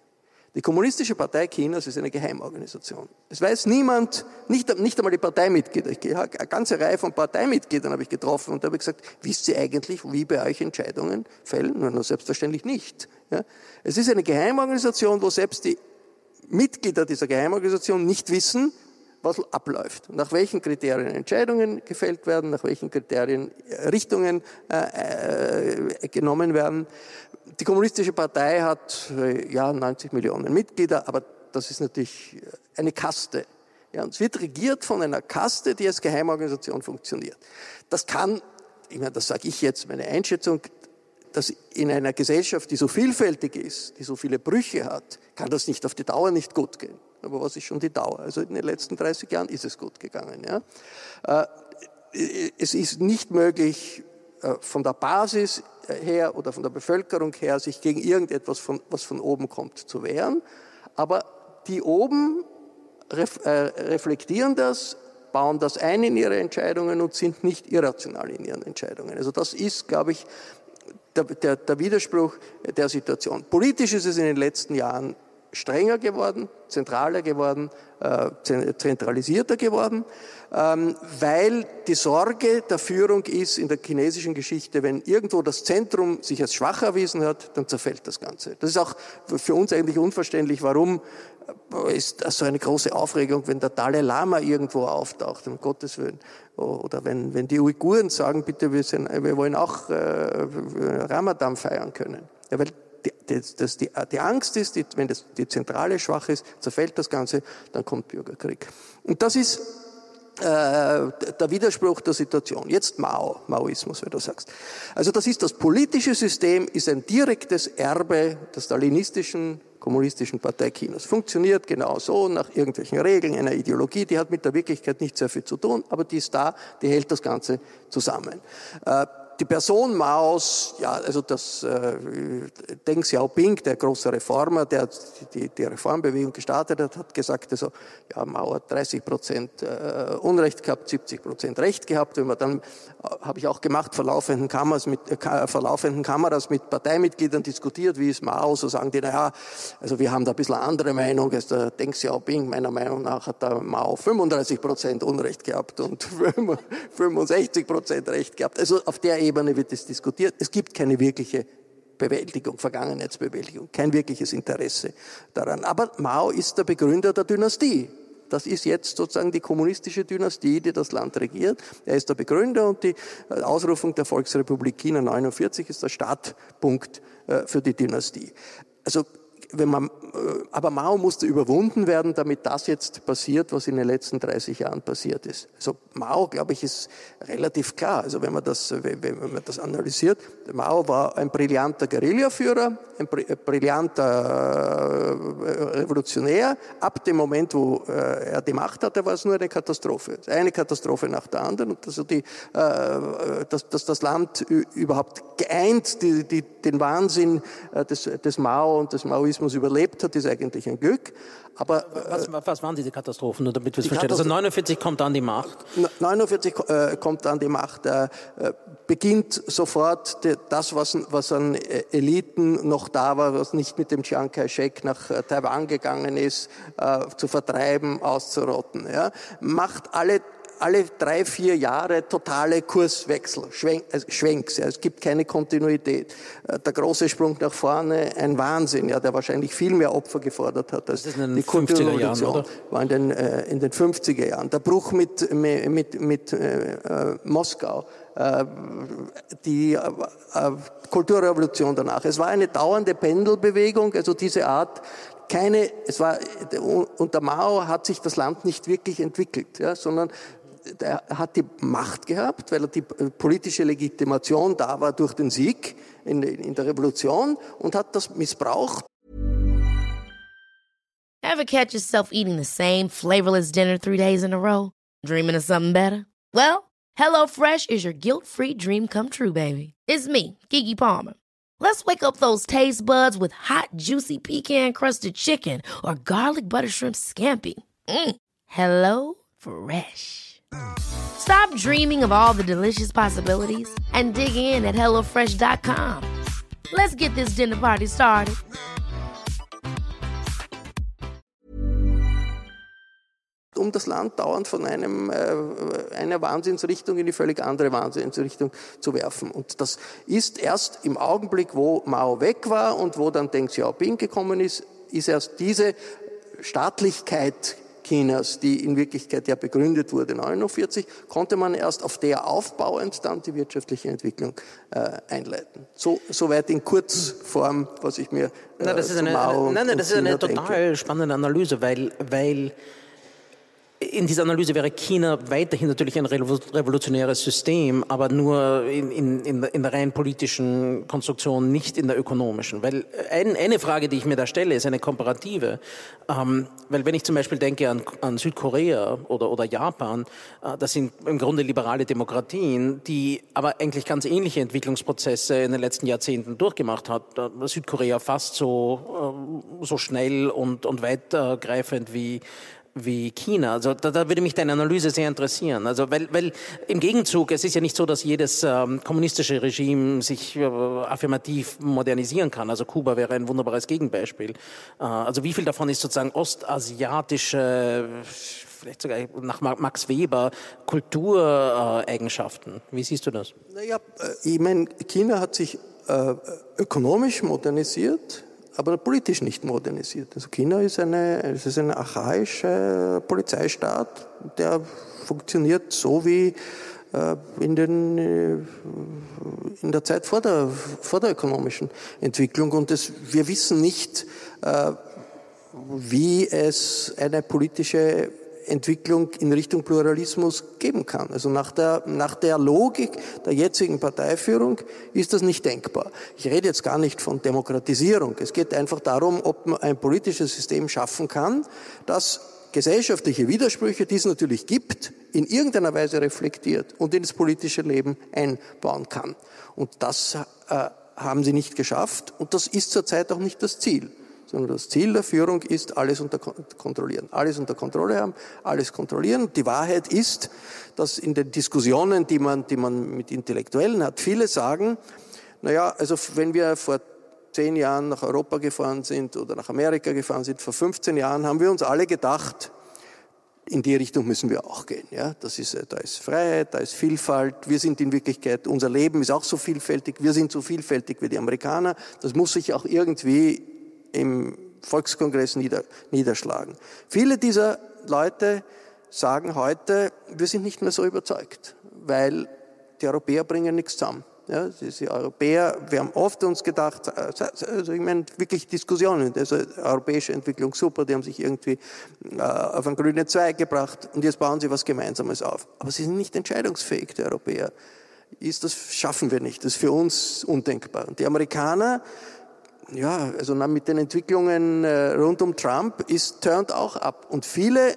Die Kommunistische Partei Chinas ist eine Geheimorganisation. Es weiß niemand, nicht, nicht einmal die Parteimitglieder. Ich, eine ganze Reihe von Parteimitgliedern habe ich getroffen und da habe ich gesagt, wisst ihr eigentlich, wie bei euch Entscheidungen fällen? Na, selbstverständlich nicht. Ja? Es ist eine Geheimorganisation, wo selbst die Mitglieder dieser Geheimorganisation nicht wissen, was abläuft, nach welchen Kriterien Entscheidungen gefällt werden, nach welchen Kriterien Richtungen äh, äh, genommen werden. Die Kommunistische Partei hat äh, ja 90 Millionen Mitglieder, aber das ist natürlich eine Kaste. Ja, und es wird regiert von einer Kaste, die als Geheimorganisation funktioniert. Das kann, ich meine, das sage ich jetzt, meine Einschätzung, dass in einer Gesellschaft, die so vielfältig ist, die so viele Brüche hat, kann das nicht auf die Dauer nicht gut gehen. Aber was ist schon die Dauer? Also in den letzten 30 Jahren ist es gut gegangen. Ja? Äh, es ist nicht möglich, äh, von der Basis her oder von der Bevölkerung her, sich gegen irgendetwas, von, was von oben kommt, zu wehren. Aber die oben ref, äh, reflektieren das, bauen das ein in ihre Entscheidungen und sind nicht irrational in ihren Entscheidungen. Also das ist, glaube ich, der, der, der Widerspruch der Situation. Politisch ist es in den letzten Jahren strenger geworden, zentraler geworden, äh, zentralisierter geworden, ähm, weil die Sorge der Führung ist in der chinesischen Geschichte, wenn irgendwo das Zentrum sich als schwach erwiesen hat, dann zerfällt das Ganze. Das ist auch für uns eigentlich unverständlich, warum ist das so eine große Aufregung, wenn der Dalai Lama irgendwo auftaucht, um Gottes Willen. Oder wenn, wenn die Uiguren sagen, bitte, wir, sind, wir wollen auch äh, Ramadan feiern können. Ja, weil die, das, die, die Angst ist, die, wenn das, die Zentrale schwach ist, zerfällt das Ganze, dann kommt Bürgerkrieg. Und das ist äh, der Widerspruch der Situation. Jetzt Mao, Maoismus, wenn du sagst. Also das ist das politische System, ist ein direktes Erbe der stalinistischen kommunistischen Partei Chinas. Funktioniert genau so, nach irgendwelchen Regeln, einer Ideologie, die hat mit der Wirklichkeit nicht sehr viel zu tun, aber die ist da, die hält das Ganze zusammen. Äh, die Person Maos, ja, also das äh, Deng Xiaoping, der große Reformer, der die, die Reformbewegung gestartet hat, hat gesagt, also, ja, Mao hat 30 Prozent äh, Unrecht gehabt, 70 Prozent Recht gehabt. Wenn man dann, äh, habe ich auch gemacht, vor laufenden, Kameras mit, äh, vor laufenden Kameras mit Parteimitgliedern diskutiert, wie ist Mao, so sagen die, naja, also wir haben da ein bisschen andere Meinung als der Deng Xiaoping. Meiner Meinung nach hat der Mao 35 Prozent Unrecht gehabt und 65 Prozent Recht gehabt. Also auf der Ebene wird es diskutiert. Es gibt keine wirkliche Bewältigung, Vergangenheitsbewältigung, kein wirkliches Interesse daran. Aber Mao ist der Begründer der Dynastie. Das ist jetzt sozusagen die kommunistische Dynastie, die das Land regiert. Er ist der Begründer und die äh, Ausrufung der Volksrepublik China 49 ist der Startpunkt äh, für die Dynastie. Also wenn man, äh, aber Mao musste überwunden werden, damit das jetzt passiert, was in den letzten 30 Jahren passiert ist. Also Mao, glaube ich, ist relativ klar. Also wenn man das, wenn man das analysiert, Mao war ein brillanter Guerillaführer, ein brillanter äh, Revolutionär. Ab dem Moment, wo äh, er die Macht hatte, war es nur eine Katastrophe. Eine Katastrophe nach der anderen. Und also die, dass, dass das Land überhaupt geeint die, die, den Wahnsinn des, des Mao und des Maoismus Kommunismus überlebt hat, ist eigentlich ein Glück. Aber was, was waren diese Katastrophen, nur damit wir es verstehen? Also 49 kommt an die Macht. 49 äh, kommt an die Macht. Äh, äh, beginnt sofort die, das, was, was an äh, Eliten noch da war, was nicht mit dem Chiang Kai-shek nach äh, Taiwan gegangen ist, äh, zu vertreiben, auszurotten. Ja? Macht alle alle drei, vier Jahre totale Kurswechsel, Schwenk, also Schwenks. Ja. Es gibt keine Kontinuität. Äh, der große Sprung nach vorne, ein Wahnsinn, ja, der wahrscheinlich viel mehr Opfer gefordert hat als die Kulturrevolution. War in den, äh, in den 50er Jahren. Der Bruch mit, mit, mit äh, äh Moskau äh, die äh, Kulturrevolution danach. Es war eine dauernde Pendelbewegung, also diese Art keine, es war, unter Mao hat sich das Land nicht wirklich entwickelt, ja, sondern er hat die Macht gehabt, weil er die politische Legitimation da war durch den Sieg in, in der Revolution und hat das missbraucht. Ever catch yourself eating the same flavorless dinner three days in a row? Dreaming of something better? Well, HelloFresh is your guilt-free dream come true, baby. It's me, Kiki Palmer. Let's wake up those taste buds with hot, juicy pecan-crusted chicken or garlic butter shrimp scampi. Mm. Hello Fresh. Stop dreaming of all the delicious possibilities and dig in at HelloFresh.com. Let's get this dinner party started. Um das Land dauernd von einem, äh, einer Wahnsinnsrichtung in die völlig andere Wahnsinnsrichtung zu werfen. Und das ist erst im Augenblick, wo Mao weg war und wo dann Deng Xiaoping gekommen ist, ist erst diese Staatlichkeit Chinas, die in Wirklichkeit ja begründet wurde 1949, konnte man erst auf der aufbauend dann die wirtschaftliche Entwicklung äh, einleiten. So, soweit in Kurzform, was ich mir äh, na, das ist eine, Mao nein, nein, das ist eine total denke. spannende Analyse, weil, weil in dieser Analyse wäre China weiterhin natürlich ein revolutionäres System, aber nur in, in, in, der rein politischen Konstruktion, nicht in der ökonomischen. Weil ein, eine Frage, die ich mir da stelle, ist eine komparative. Ähm, weil wenn ich zum Beispiel denke an, an Südkorea oder, oder Japan, äh, das sind im Grunde liberale Demokratien, die aber eigentlich ganz ähnliche Entwicklungsprozesse in den letzten Jahrzehnten durchgemacht hat. Äh, Südkorea fast so, äh, so schnell und, und weitergreifend wie wie China. Also da, da würde mich deine Analyse sehr interessieren. Also weil, weil im Gegenzug, es ist ja nicht so, dass jedes ähm, kommunistische Regime sich äh, affirmativ modernisieren kann. Also Kuba wäre ein wunderbares Gegenbeispiel. Äh, also wie viel davon ist sozusagen ostasiatische, vielleicht sogar nach Max Weber, Kultureigenschaften? Wie siehst du das? Naja, äh, ich meine, China hat sich äh, ökonomisch modernisiert aber politisch nicht modernisiert. Also China ist, eine, es ist ein archaischer Polizeistaat, der funktioniert so wie äh, in, den, äh, in der Zeit vor der, vor der ökonomischen Entwicklung. Und das, wir wissen nicht, äh, wie es eine politische Entwicklung in Richtung Pluralismus geben kann. Also nach der, nach der Logik der jetzigen Parteiführung ist das nicht denkbar. Ich rede jetzt gar nicht von Demokratisierung. Es geht einfach darum, ob man ein politisches System schaffen kann, das gesellschaftliche Widersprüche, die es natürlich gibt, in irgendeiner Weise reflektiert und ins politische Leben einbauen kann. Und das äh, haben sie nicht geschafft und das ist zurzeit auch nicht das Ziel sondern das Ziel der Führung ist, alles unter kontrollieren. Alles unter Kontrolle haben, alles kontrollieren. Die Wahrheit ist, dass in den Diskussionen, die man, die man mit Intellektuellen hat, viele sagen, naja, also wenn wir vor zehn Jahren nach Europa gefahren sind oder nach Amerika gefahren sind, vor 15 Jahren, haben wir uns alle gedacht, in die Richtung müssen wir auch gehen. Ja, das ist, da ist Freiheit, da ist Vielfalt. Wir sind in Wirklichkeit, unser Leben ist auch so vielfältig. Wir sind so vielfältig wie die Amerikaner. Das muss sich auch irgendwie im Volkskongress nieder, niederschlagen. Viele dieser Leute sagen heute, wir sind nicht mehr so überzeugt, weil die Europäer bringen nichts zusammen. Ja, diese Europäer, wir haben oft uns gedacht, also ich meine wirklich Diskussionen, also europäische Entwicklung super, die haben sich irgendwie äh, auf einen grünen Zweig gebracht und jetzt bauen sie was Gemeinsames auf. Aber sie sind nicht entscheidungsfähig, die Europäer. Ist das schaffen wir nicht. Das ist für uns undenkbar. Und die Amerikaner ja, also mit den Entwicklungen äh, rund um Trump ist turned auch ab. Und viele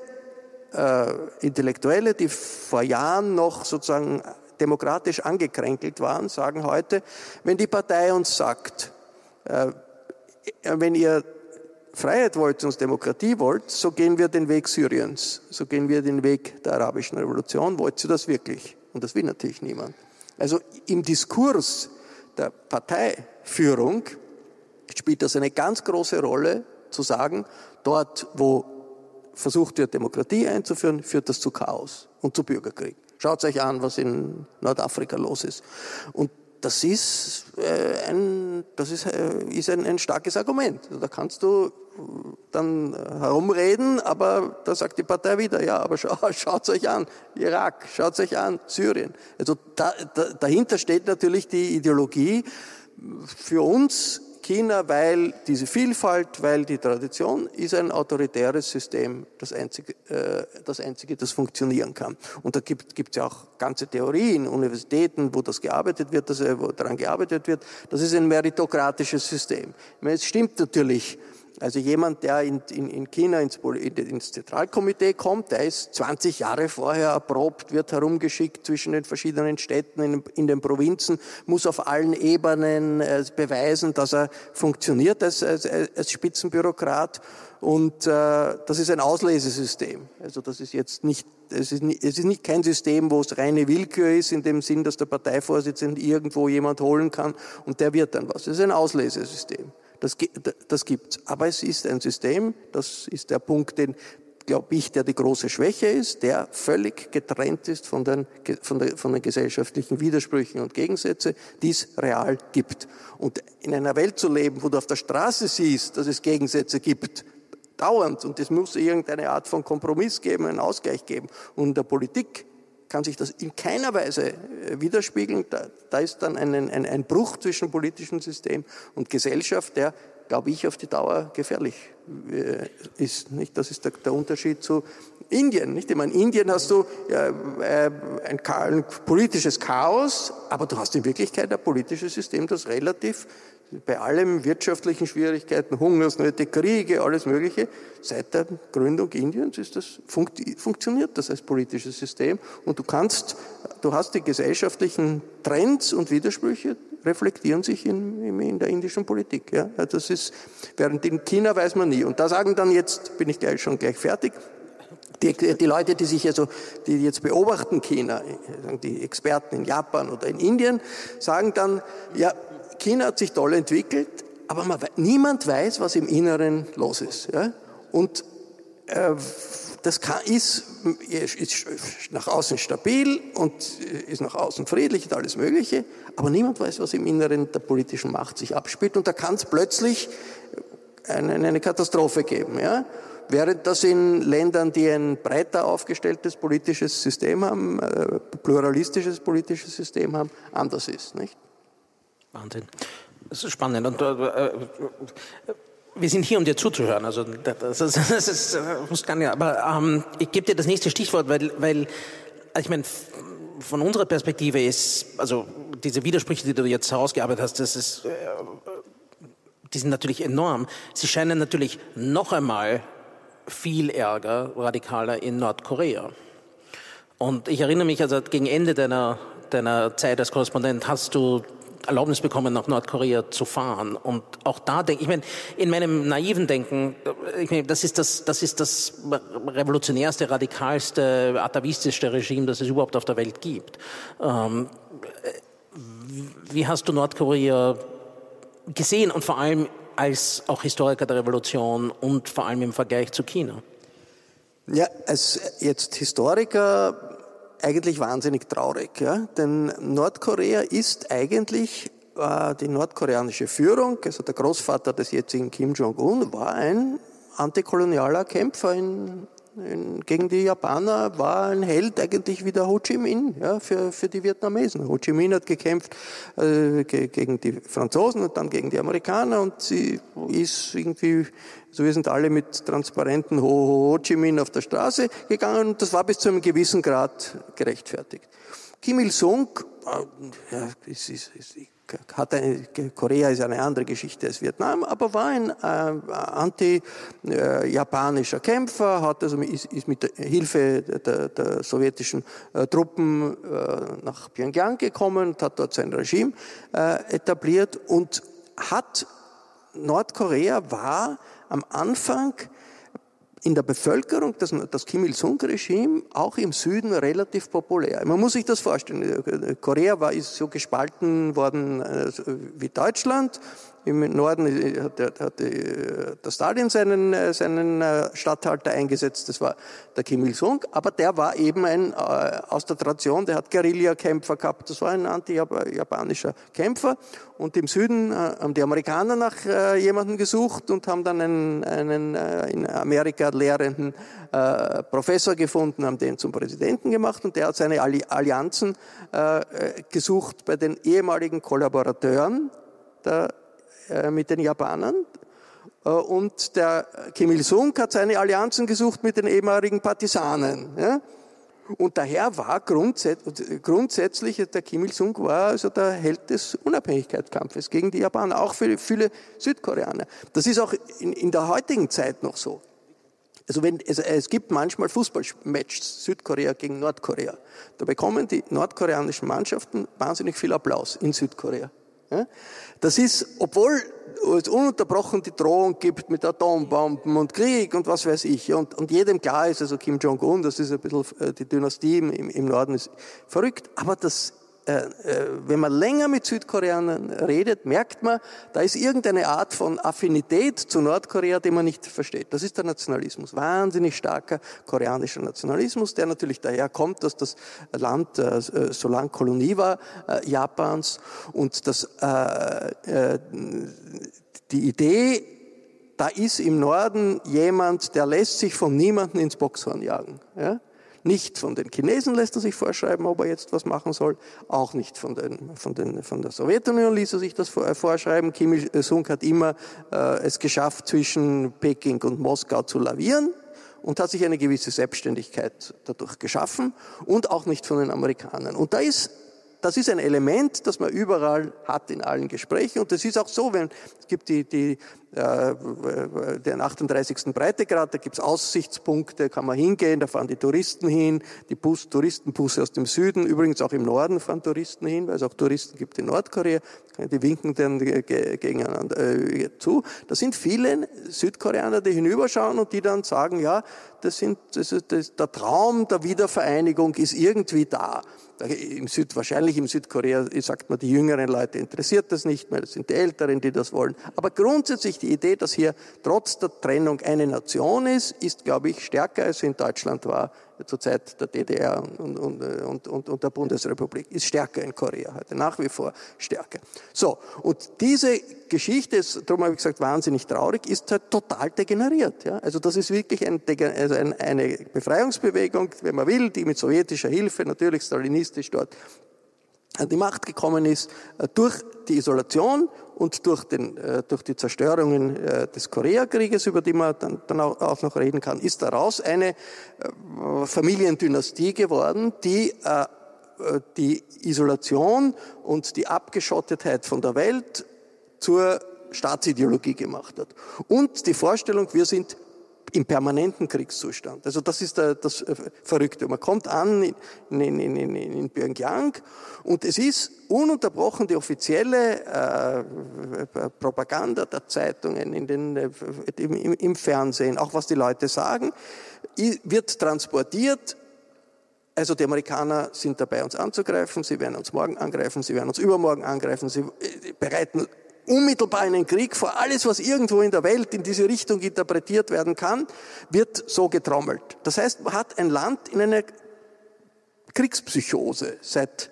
äh, Intellektuelle, die vor Jahren noch sozusagen demokratisch angekränkelt waren, sagen heute, wenn die Partei uns sagt, äh, wenn ihr Freiheit wollt und Demokratie wollt, so gehen wir den Weg Syriens, so gehen wir den Weg der arabischen Revolution. Wollt ihr das wirklich? Und das will natürlich niemand. Also im Diskurs der Parteiführung spielt das eine ganz große Rolle, zu sagen, dort, wo versucht wird, Demokratie einzuführen, führt das zu Chaos und zu Bürgerkrieg. Schaut euch an, was in Nordafrika los ist. Und das ist, äh, ein, das ist, äh, ist ein, ein starkes Argument. Also da kannst du äh, dann herumreden, aber da sagt die Partei wieder, ja, aber schau, schaut euch an, Irak, schaut euch an, Syrien. Also da, da, dahinter steht natürlich die Ideologie, für uns China, weil diese Vielfalt, weil die Tradition ist ein autoritäres System, das einzige, äh, das, einzige das funktionieren kann. Und da gibt es ja auch ganze Theorien, Universitäten, wo das gearbeitet wird, dass, wo daran gearbeitet wird. Das ist ein meritokratisches System. Ich meine, es stimmt natürlich, also jemand, der in, in, in China ins, ins, Zentralkomitee kommt, der ist 20 Jahre vorher erprobt, wird herumgeschickt zwischen den verschiedenen Städten in, in den Provinzen, muss auf allen Ebenen äh, beweisen, dass er funktioniert als, als, als Spitzenbürokrat. Und äh, das ist ein Auslesesystem. Also das ist jetzt nicht es ist, nicht, es ist nicht kein System, wo es reine Willkür ist, in dem Sinn, dass der Parteivorsitzende irgendwo jemand holen kann und der wird dann was. Es ist ein Auslesesystem. Das, das gibt's. Aber es ist ein System, das ist der Punkt, den, glaube ich, der die große Schwäche ist, der völlig getrennt ist von den, von, der, von den gesellschaftlichen Widersprüchen und Gegensätze, die es real gibt. Und in einer Welt zu leben, wo du auf der Straße siehst, dass es Gegensätze gibt, dauernd. Und es muss irgendeine Art von Kompromiss geben, einen Ausgleich geben. Und in der Politik kann sich das in keiner Weise äh, widerspiegeln. Da, da ist dann ein, ein, ein Bruch zwischen politischem System und Gesellschaft, der, glaube ich, auf die Dauer gefährlich äh, ist. Nicht? Das ist der, der Unterschied zu Indien. Nicht? Ich meine, in Indien hast du äh, ein, ein politisches Chaos, aber du hast in Wirklichkeit ein politisches System, das relativ bei allem wirtschaftlichen Schwierigkeiten, Hungersnöte, Kriege, alles Mögliche, seit der Gründung Indiens ist das, funktioniert das als politisches System und du kannst, du hast die gesellschaftlichen Trends und Widersprüche reflektieren sich in, in der indischen Politik. Ja? Das ist, während in China weiß man nie. Und da sagen dann jetzt, bin ich gleich schon gleich fertig, die, die Leute, die sich also, die jetzt beobachten China, die Experten in Japan oder in Indien, sagen dann, ja, China hat sich toll entwickelt, aber man, niemand weiß, was im Inneren los ist. Ja? Und äh, das kann, ist, ist nach außen stabil und ist nach außen friedlich und alles Mögliche, aber niemand weiß, was im Inneren der politischen Macht sich abspielt und da kann es plötzlich eine, eine Katastrophe geben. Ja? Während das in Ländern, die ein breiter aufgestelltes politisches System haben, äh, pluralistisches politisches System haben, anders ist. Nicht? Wahnsinn. Das ist spannend. Und, äh, äh, wir sind hier, um dir zuzuhören. Also das ist, das das kann ja. Aber ähm, ich gebe dir das nächste Stichwort, weil, weil ich meine, von unserer Perspektive ist, also diese Widersprüche, die du jetzt herausgearbeitet hast, das ist, äh, die sind natürlich enorm. Sie scheinen natürlich noch einmal viel ärger, radikaler in Nordkorea. Und ich erinnere mich, also gegen Ende deiner, deiner Zeit als Korrespondent hast du Erlaubnis bekommen, nach Nordkorea zu fahren. Und auch da denke ich, meine, in meinem naiven Denken, ich meine, das ist das, das ist das revolutionärste, radikalste, atavistischste Regime, das es überhaupt auf der Welt gibt. Ähm, wie hast du Nordkorea gesehen und vor allem als auch Historiker der Revolution und vor allem im Vergleich zu China? Ja, als jetzt Historiker eigentlich wahnsinnig traurig, ja? denn Nordkorea ist eigentlich äh, die nordkoreanische Führung, also der Großvater des jetzigen Kim Jong-un, war ein antikolonialer Kämpfer in, in, gegen die Japaner, war ein Held eigentlich wie der Ho Chi Minh ja, für, für die Vietnamesen. Ho Chi Minh hat gekämpft äh, gegen die Franzosen und dann gegen die Amerikaner und sie ist irgendwie also wir sind alle mit Transparenten Ho, Ho, Ho Chi Minh auf der Straße gegangen und das war bis zu einem gewissen Grad gerechtfertigt. Kim Il-sung, äh, ja, ist, ist, ist, eine, Korea ist eine andere Geschichte als Vietnam, aber war ein äh, anti-japanischer äh, Kämpfer, hat also, ist, ist mit der Hilfe der, der sowjetischen äh, Truppen äh, nach Pyongyang gekommen hat dort sein Regime äh, etabliert und hat Nordkorea war am Anfang in der Bevölkerung das, das Kim Il-sung-Regime auch im Süden relativ populär. Man muss sich das vorstellen. Korea war, ist so gespalten worden äh, wie Deutschland. Im Norden hat, hat der Stalin seinen, äh, seinen äh, Statthalter eingesetzt, das war der Kim Il-sung, aber der war eben ein, aus der Tradition, der hat Guerillakämpfer gehabt, das war ein anti-japanischer Kämpfer. Und im Süden haben die Amerikaner nach jemandem gesucht und haben dann einen, einen in Amerika lehrenden Professor gefunden, haben den zum Präsidenten gemacht. Und der hat seine Allianzen gesucht bei den ehemaligen Kollaborateuren der äh, mit den Japanern. Äh, und der Kim Il-sung hat seine Allianzen gesucht mit den ehemaligen Partisanen. Und daher war grundsätzlich, der Kim Il-sung war also der Held des Unabhängigkeitskampfes gegen die Japaner, auch für viele Südkoreaner. Das ist auch in, in der heutigen Zeit noch so. Also wenn, also es gibt manchmal Fußballmatches Südkorea gegen Nordkorea. Da bekommen die nordkoreanischen Mannschaften wahnsinnig viel Applaus in Südkorea. Das ist, obwohl es ununterbrochen die Drohung gibt mit Atombomben und Krieg und was weiß ich. Und, und jedem klar ist, also Kim Jong-un, das ist ein bisschen äh, die Dynastie im, im Norden, ist verrückt. Aber das wenn man länger mit Südkoreanern redet, merkt man, da ist irgendeine Art von Affinität zu Nordkorea, die man nicht versteht. Das ist der Nationalismus, wahnsinnig starker koreanischer Nationalismus, der natürlich daher kommt, dass das Land äh, so lang Kolonie war Japans und dass die Idee da ist im Norden jemand, der lässt sich von niemandem ins Boxhorn jagen. Ja? Nicht von den Chinesen lässt er sich vorschreiben, ob er jetzt was machen soll. Auch nicht von, den, von, den, von der Sowjetunion ließ er sich das äh, vorschreiben. Kim Il-sung hat immer äh, es geschafft, zwischen Peking und Moskau zu lavieren und hat sich eine gewisse Selbstständigkeit dadurch geschaffen und auch nicht von den Amerikanern. Und da ist das ist ein Element, das man überall hat in allen Gesprächen. Und das ist auch so, wenn es gibt die, die äh, den 38. Breitegrad, da gibt's Aussichtspunkte, kann man hingehen, da fahren die Touristen hin, die Bus, Touristenbusse aus dem Süden, übrigens auch im Norden fahren Touristen hin, weil es auch Touristen gibt in Nordkorea, die winken dann gegeneinander äh, zu. Da sind viele Südkoreaner, die hinüberschauen und die dann sagen, ja, das sind, das ist, das, der Traum der Wiedervereinigung ist irgendwie da. Im Süd, wahrscheinlich im Südkorea sagt man, die jüngeren Leute interessiert das nicht mehr, das sind die Älteren, die das wollen. Aber grundsätzlich die Idee, dass hier trotz der Trennung eine Nation ist, ist, glaube ich, stärker als in Deutschland war zur Zeit der DDR und, und, und, und, und der Bundesrepublik, ist stärker in Korea heute, nach wie vor stärker. So, und diese Geschichte, ist, darum habe ich gesagt, wahnsinnig traurig, ist halt total degeneriert. Ja? Also das ist wirklich ein, also ein, eine Befreiungsbewegung, wenn man will, die mit sowjetischer Hilfe, natürlich stalinistisch dort an die Macht gekommen ist, äh, durch die Isolation und durch, den, äh, durch die Zerstörungen äh, des Koreakrieges, über die man dann, dann auch noch reden kann, ist daraus eine Familiendynastie geworden, die die Isolation und die Abgeschottetheit von der Welt zur Staatsideologie gemacht hat. Und die Vorstellung, wir sind im permanenten Kriegszustand. Also das ist das äh, Verrückte. Man kommt an in, in, in, in Pyongyang und es ist ununterbrochen die offizielle äh, Propaganda der Zeitungen, in den, äh, im, im Fernsehen, auch was die Leute sagen, wird transportiert also die Amerikaner sind dabei, uns anzugreifen. Sie werden uns morgen angreifen. Sie werden uns übermorgen angreifen. Sie äh, bereiten unmittelbar einen Krieg vor. Alles, was irgendwo in der Welt in diese Richtung interpretiert werden kann, wird so getrommelt. Das heißt, man hat ein Land in einer Kriegspsychose seit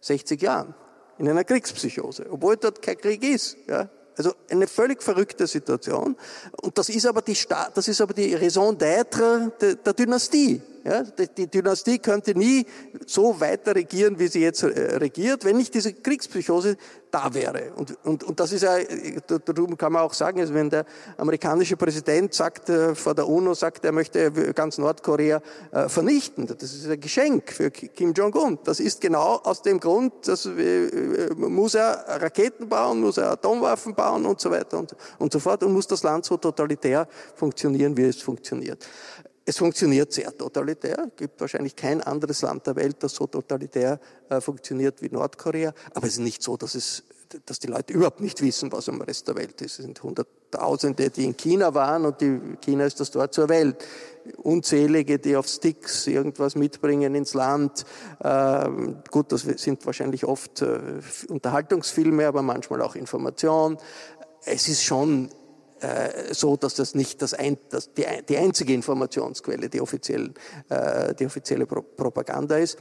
60 Jahren. In einer Kriegspsychose, obwohl dort kein Krieg ist. Ja. Also eine völlig verrückte Situation. Und das ist aber die, Sta das ist aber die Raison d'être der, der Dynastie. Ja, die Dynastie könnte nie so weiter regieren, wie sie jetzt äh, regiert, wenn nicht diese Kriegspsychose da wäre. Und, und, und das ist ja, darum kann man auch sagen, also wenn der amerikanische Präsident sagt, äh, vor der UNO sagt, er möchte ganz Nordkorea äh, vernichten, das ist ein Geschenk für Kim Jong-un. Das ist genau aus dem Grund, dass muss er Raketen bauen, muss er Atomwaffen bauen und so weiter und, und so fort und muss das Land so totalitär funktionieren, wie es funktioniert. Es funktioniert sehr totalitär. Es gibt wahrscheinlich kein anderes Land der Welt, das so totalitär äh, funktioniert wie Nordkorea. Aber es ist nicht so, dass, es, dass die Leute überhaupt nicht wissen, was am Rest der Welt ist. Es sind Hunderttausende, die in China waren und die, China ist das Tor zur Welt. Unzählige, die auf Sticks irgendwas mitbringen ins Land. Ähm, gut, das sind wahrscheinlich oft äh, Unterhaltungsfilme, aber manchmal auch Information. Es ist schon äh, so, dass das nicht das ein, das die, die einzige Informationsquelle, die, offiziell, äh, die offizielle Pro Propaganda ist.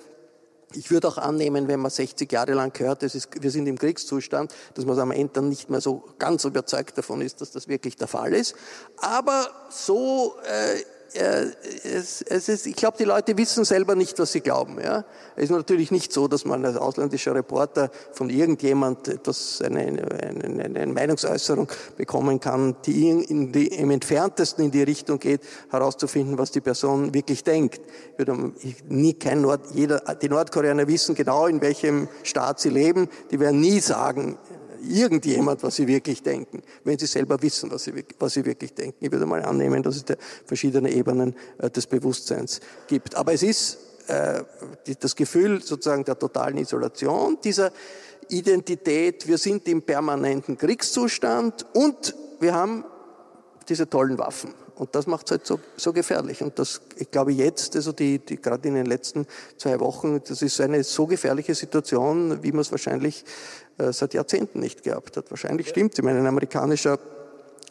Ich würde auch annehmen, wenn man 60 Jahre lang hört, es ist, wir sind im Kriegszustand, dass man am Ende dann nicht mehr so ganz überzeugt davon ist, dass das wirklich der Fall ist. Aber so äh, es, es ist, ich glaube, die Leute wissen selber nicht, was sie glauben. Ja? Es ist natürlich nicht so, dass man als ausländischer Reporter von irgendjemand etwas, eine, eine, eine Meinungsäußerung bekommen kann, die, in die im entferntesten in die Richtung geht, herauszufinden, was die Person wirklich denkt. Ich, nie, kein Nord, jeder, die Nordkoreaner wissen genau, in welchem Staat sie leben. Die werden nie sagen, irgendjemand, was sie wirklich denken, wenn sie selber wissen, was sie, was sie wirklich denken. Ich würde mal annehmen, dass es da verschiedene Ebenen äh, des Bewusstseins gibt. Aber es ist äh, das Gefühl sozusagen der totalen Isolation, dieser Identität, wir sind im permanenten Kriegszustand und wir haben diese tollen Waffen. Und das macht es halt so, so gefährlich. Und das, ich glaube jetzt, also die, die gerade in den letzten zwei Wochen, das ist eine so gefährliche Situation, wie man es wahrscheinlich seit Jahrzehnten nicht gehabt hat. Wahrscheinlich ja. stimmt. Ich meine, ein amerikanischer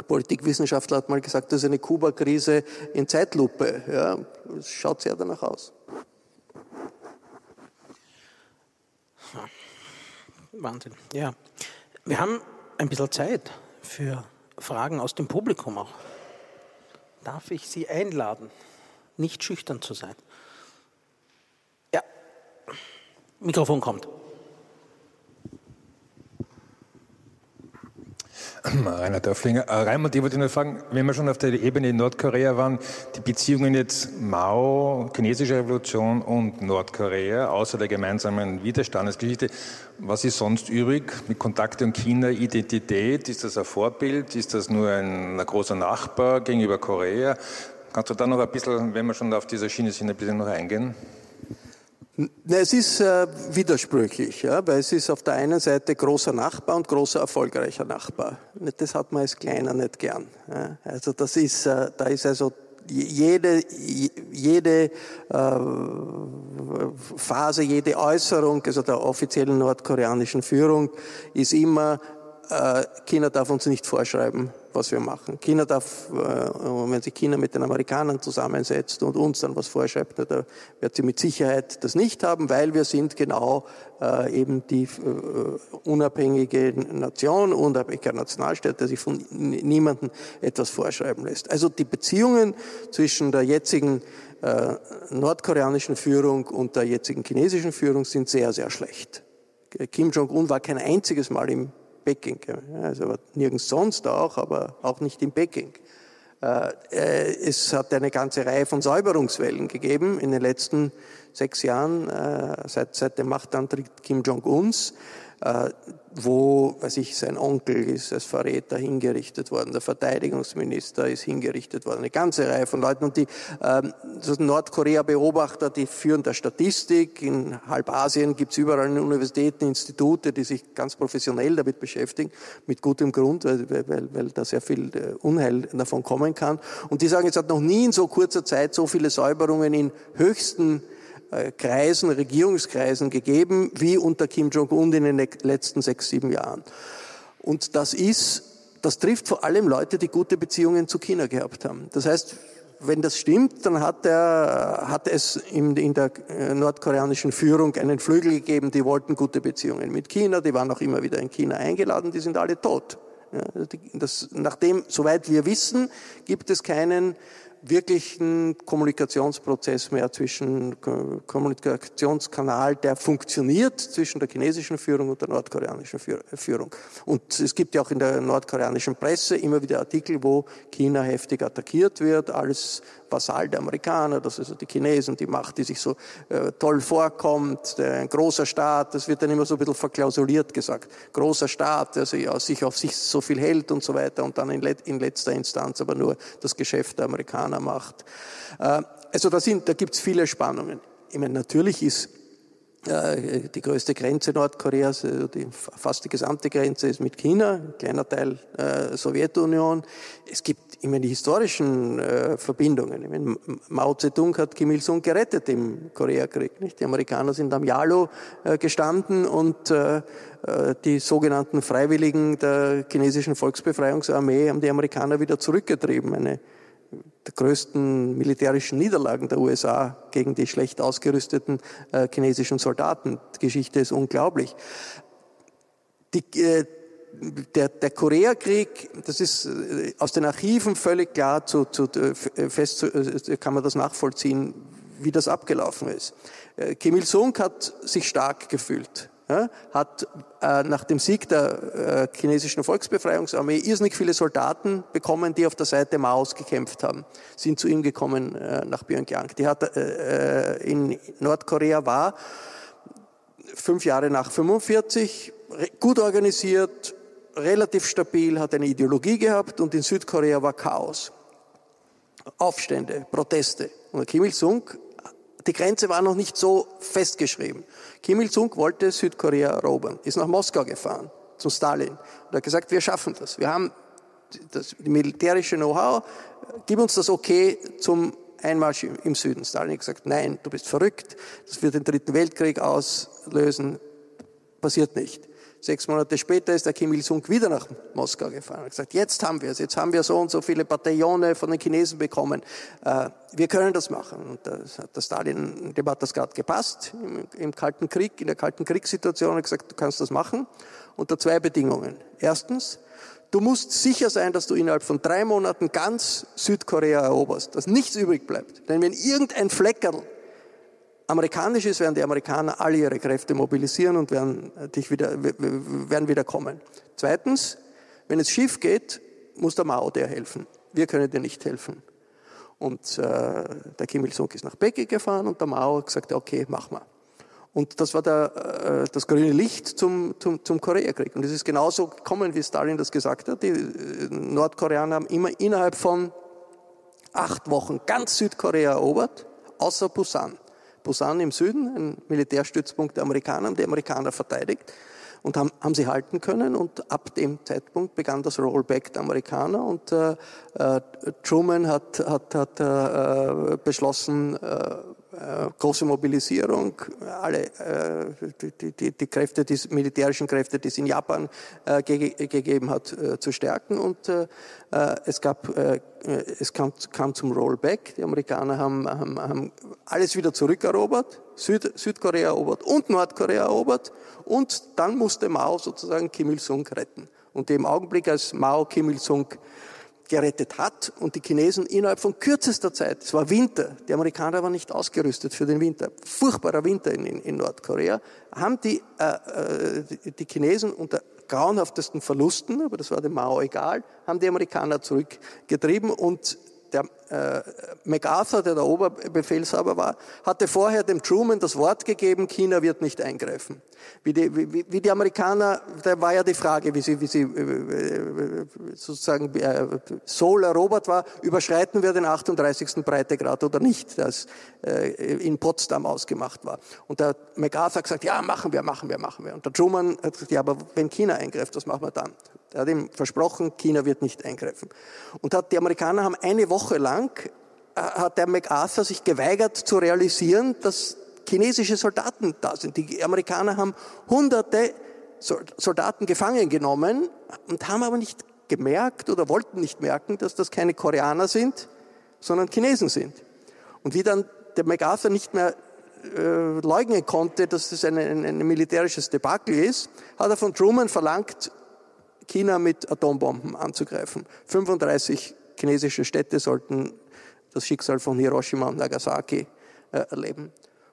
Politikwissenschaftler hat mal gesagt, das ist eine Kuba-Krise in Zeitlupe. Ja, es schaut sehr danach aus. Wahnsinn, ja. Wir haben ein bisschen Zeit für Fragen aus dem Publikum auch. Darf ich Sie einladen, nicht schüchtern zu sein? Ja, Mikrofon kommt. Rainer Dörflinger. Äh, Raimund, ich wollte nur fragen, wenn wir schon auf der Ebene Nordkorea waren, die Beziehungen jetzt Mao, chinesische Revolution und Nordkorea, außer der gemeinsamen Widerstandesgeschichte, was ist sonst übrig mit Kontakte und China, Identität? Ist das ein Vorbild? Ist das nur ein, ein großer Nachbar gegenüber Korea? Kannst du da noch ein bisschen, wenn wir schon auf dieser Schiene sind, ein bisschen noch eingehen? Es ist äh, widersprüchlich, ja, weil es ist auf der einen Seite großer Nachbar und großer erfolgreicher Nachbar. Das hat man als Kleiner nicht gern. Also das ist, äh, da ist also jede, jede äh, Phase, jede Äußerung, also der offiziellen nordkoreanischen Führung, ist immer, China darf uns nicht vorschreiben, was wir machen. China darf, äh, wenn sich China mit den Amerikanern zusammensetzt und uns dann was vorschreibt, da wird sie mit Sicherheit das nicht haben, weil wir sind genau äh, eben die äh, unabhängige Nation, unabhängiger Nationalstaat, der sich von niemandem etwas vorschreiben lässt. Also die Beziehungen zwischen der jetzigen nordkoreanischen Führung und der jetzigen chinesischen Führung sind sehr, sehr schlecht. Kim Jong-un war kein einziges Mal im Peking. Also nirgends sonst auch, aber auch nicht in Peking. Äh, äh, es hat eine ganze Reihe von Säuberungswellen gegeben in den letzten sechs Jahren, äh, seit, seit dem Machtantritt Kim Jong-uns wo, weiß ich, sein Onkel ist als Verräter hingerichtet worden, der Verteidigungsminister ist hingerichtet worden, eine ganze Reihe von Leuten. Und die ähm, Nordkorea-Beobachter, die führen der Statistik. In halb Asien gibt es überall Universitäten, Institute, die sich ganz professionell damit beschäftigen, mit gutem Grund, weil, weil, weil da sehr viel äh, Unheil davon kommen kann. Und die sagen, es hat noch nie in so kurzer Zeit so viele Säuberungen in höchsten äh, Kreisen, Regierungskreisen gegeben, wie unter Kim Jong-un in den letzten sechs, sieben Jahren. Und das ist, das trifft vor allem Leute, die gute Beziehungen zu China gehabt haben. Das heißt, wenn das stimmt, dann hat, er, hat es in, in der äh, nordkoreanischen Führung einen Flügel gegeben, die wollten gute Beziehungen mit China, die waren auch immer wieder in China eingeladen, die sind alle tot. Ja, das, nachdem, soweit wir wissen, gibt es keinen wirklichen Kommunikationsprozess mehr zwischen Kommunikationskanal, der funktioniert zwischen der chinesischen Führung und der nordkoreanischen Führung. Und es gibt ja auch in der nordkoreanischen Presse immer wieder Artikel, wo China heftig attackiert wird, als Vasall der Amerikaner, das ist also die Chinesen, die Macht, die sich so äh, toll vorkommt, der, ein großer Staat, das wird dann immer so ein bisschen verklausuliert gesagt. Großer Staat, der sich, ja, sich auf sich so viel hält und so weiter und dann in, let, in letzter Instanz aber nur das Geschäft der Amerikaner macht. Äh, also da, sind, da gibt es viele Spannungen. Ich meine, natürlich ist äh, die größte Grenze Nordkoreas, also die, fast die gesamte Grenze ist mit China, ein kleiner Teil äh, Sowjetunion. Es gibt immer die historischen äh, Verbindungen. Ich meine, Mao Zedong hat Kim Il-sung gerettet im Koreakrieg. Nicht? Die Amerikaner sind am Yalu äh, gestanden und äh, äh, die sogenannten Freiwilligen der chinesischen Volksbefreiungsarmee haben die Amerikaner wieder zurückgetrieben. Eine der größten militärischen Niederlagen der USA gegen die schlecht ausgerüsteten äh, chinesischen Soldaten. Die Geschichte ist unglaublich. Die, äh, der, der Koreakrieg, das ist äh, aus den Archiven völlig klar zu, zu, äh, äh, fest, kann man das nachvollziehen, wie das abgelaufen ist. Kim Il-sung hat sich stark gefühlt hat äh, nach dem Sieg der äh, chinesischen Volksbefreiungsarmee irrsinnig viele Soldaten bekommen, die auf der Seite Maos gekämpft haben, sind zu ihm gekommen äh, nach Pyongyang. Die hat äh in Nordkorea war fünf Jahre nach 45 gut organisiert, relativ stabil, hat eine Ideologie gehabt und in Südkorea war Chaos. Aufstände, Proteste. Und Kim Il-sung die Grenze war noch nicht so festgeschrieben. Kim Il-sung wollte Südkorea erobern, ist nach Moskau gefahren, zu Stalin und hat gesagt, wir schaffen das. Wir haben das militärische Know-how, gib uns das okay zum Einmarsch im Süden. Stalin hat gesagt, nein, du bist verrückt, das wird den Dritten Weltkrieg auslösen, passiert nicht. Sechs Monate später ist der Kim Il-sung wieder nach Moskau gefahren und gesagt, jetzt haben wir es, jetzt haben wir so und so viele Bataillone von den Chinesen bekommen, äh, wir können das machen. Und das hat der Stalin, dem hat das gerade gepasst, im, im Kalten Krieg, in der Kalten Kriegssituation hat gesagt, du kannst das machen, unter zwei Bedingungen. Erstens, Du musst sicher sein, dass du innerhalb von drei Monaten ganz Südkorea eroberst, dass nichts übrig bleibt. Denn wenn irgendein Fleckerl amerikanisch ist, werden die Amerikaner alle ihre Kräfte mobilisieren und werden, dich wieder, werden wieder kommen. Zweitens, wenn es schief geht, muss der Mao dir helfen. Wir können dir nicht helfen. Und äh, der Kim Il-sung ist nach Peking gefahren und der Mao hat gesagt, okay, mach mal. Und das war der, äh, das grüne Licht zum, zum, zum Koreakrieg. Und es ist genauso gekommen, wie Stalin das gesagt hat. Die äh, Nordkoreaner haben immer innerhalb von acht Wochen ganz Südkorea erobert, außer Busan. Busan im Süden, ein Militärstützpunkt der Amerikaner, die Amerikaner verteidigt und haben, haben sie halten können. Und ab dem Zeitpunkt begann das Rollback der Amerikaner und äh, äh, Truman hat, hat, hat äh, beschlossen, äh, äh, große Mobilisierung, alle äh, die, die, die Kräfte, die militärischen Kräfte, die es in Japan äh, ge gegeben hat, äh, zu stärken. Und äh, äh, es gab, es kam, kam, zum Rollback. Die Amerikaner haben, haben, haben alles wieder zurückerobert, Süd, Südkorea erobert und Nordkorea erobert. Und dann musste Mao sozusagen Kim Il-sung retten. Und im Augenblick, als Mao Kim Il-sung gerettet hat und die Chinesen innerhalb von kürzester Zeit, es war Winter, die Amerikaner waren nicht ausgerüstet für den Winter, furchtbarer Winter in, in Nordkorea, haben die, äh, äh die Chinesen unter grauenhaftesten Verlusten, aber das war dem Mao egal, haben die Amerikaner zurückgetrieben und der äh, MacArthur, der der Oberbefehlshaber war, hatte vorher dem Truman das Wort gegeben, China wird nicht eingreifen. Wie die, wie, wie die Amerikaner, da war ja die Frage, wie sie, wie sie äh, sozusagen äh, Seoul erobert war, überschreiten wir den 38. Breitegrad oder nicht, das äh, in Potsdam ausgemacht war. Und der MacArthur hat gesagt, ja, machen wir, machen wir, machen wir. Und der Truman hat gesagt, ja, aber wenn China eingreift, was machen wir dann? Er hat ihm versprochen, China wird nicht eingreifen. Und hat, die Amerikaner haben eine Woche lang, äh, hat der MacArthur sich geweigert zu realisieren, dass chinesische Soldaten da sind. Die Amerikaner haben hunderte Soldaten gefangen genommen und haben aber nicht gemerkt oder wollten nicht merken, dass das keine Koreaner sind, sondern Chinesen sind. Und wie dann der MacArthur nicht mehr äh, leugnen konnte, dass das ein, ein, ein militärisches Debakel ist, hat er von Truman verlangt, China mit Atombomben anzugreifen. 35 chinesische Städte sollten das Schicksal von Hiroshima und Nagasaki äh, erleben.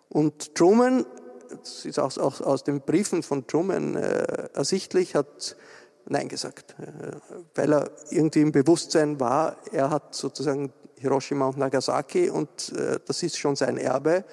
Und Truman, das ist auch, auch aus den Briefen von Truman äh, ersichtlich, hat Nein gesagt, äh, weil er irgendwie im Bewusstsein war, er hat sozusagen Hiroshima und Nagasaki und äh, das ist schon sein Erbe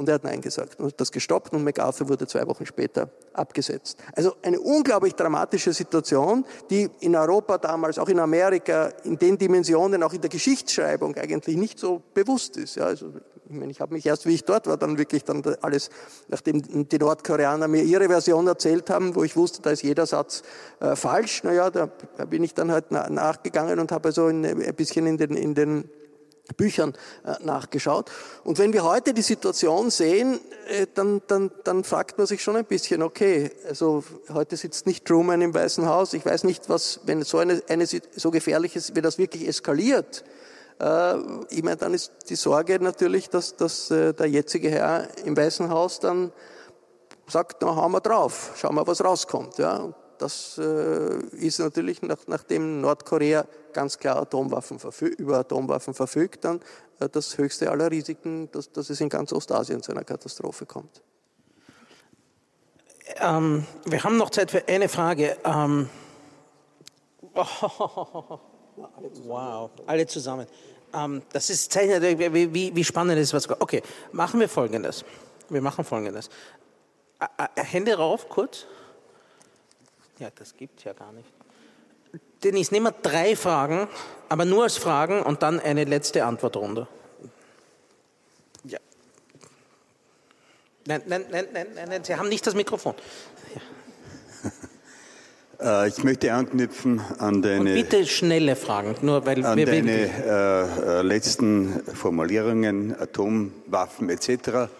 und er hat Nein gesagt und hat das gestoppt und MacArthur wurde zwei Wochen später abgesetzt. Also eine unglaublich dramatische Situation, die in Europa damals, auch in Amerika, in den Dimensionen, auch in der Geschichtsschreibung eigentlich nicht so bewusst ist. Ja, also ich meine, ich habe mich erst, wie ich dort war, dann wirklich dann alles, nachdem die Nordkoreaner mir ihre Version erzählt haben, wo ich wusste, da ist jeder Satz äh, falsch. Naja, da bin ich dann halt nachgegangen und habe also ein bisschen in den, in den Büchern äh, nachgeschaut. Und wenn wir heute die Situation sehen, äh, dann, dann, dann fragt man sich schon ein bisschen, okay, also heute sitzt nicht Truman im Weißen Haus. Ich weiß nicht, was, wenn so eine, eine so gefährlich ist, wenn das wirklich eskaliert. Äh, ich meine, dann ist die Sorge natürlich, dass, dass der jetzige Herr im Weißen Haus dann sagt, na, hauen wir drauf, schauen wir, was rauskommt. Ja. Das äh, ist natürlich, nach, nachdem Nordkorea ganz klar Atomwaffen über Atomwaffen verfügt, dann äh, das höchste aller Risiken, dass, dass, es in ganz Ostasien zu einer Katastrophe kommt. Ähm, wir haben noch Zeit für eine Frage. Ähm, wow, alle zusammen. Ähm, das ist zeichnet, wie, wie, wie spannend ist was. Okay, machen wir Folgendes. Wir machen Folgendes. Hände rauf, kurz. Ja, das gibt es ja gar nicht. Dennis, nehmen wir drei Fragen, aber nur als Fragen und dann eine letzte Antwortrunde. Ja. Nein, nein, nein, nein, nein, nein Sie haben nicht das Mikrofon. Äh, ich möchte anknüpfen an deine. Und bitte schnelle Fragen, nur weil an wir deine äh, äh, letzten Formulierungen, Atomwaffen etc.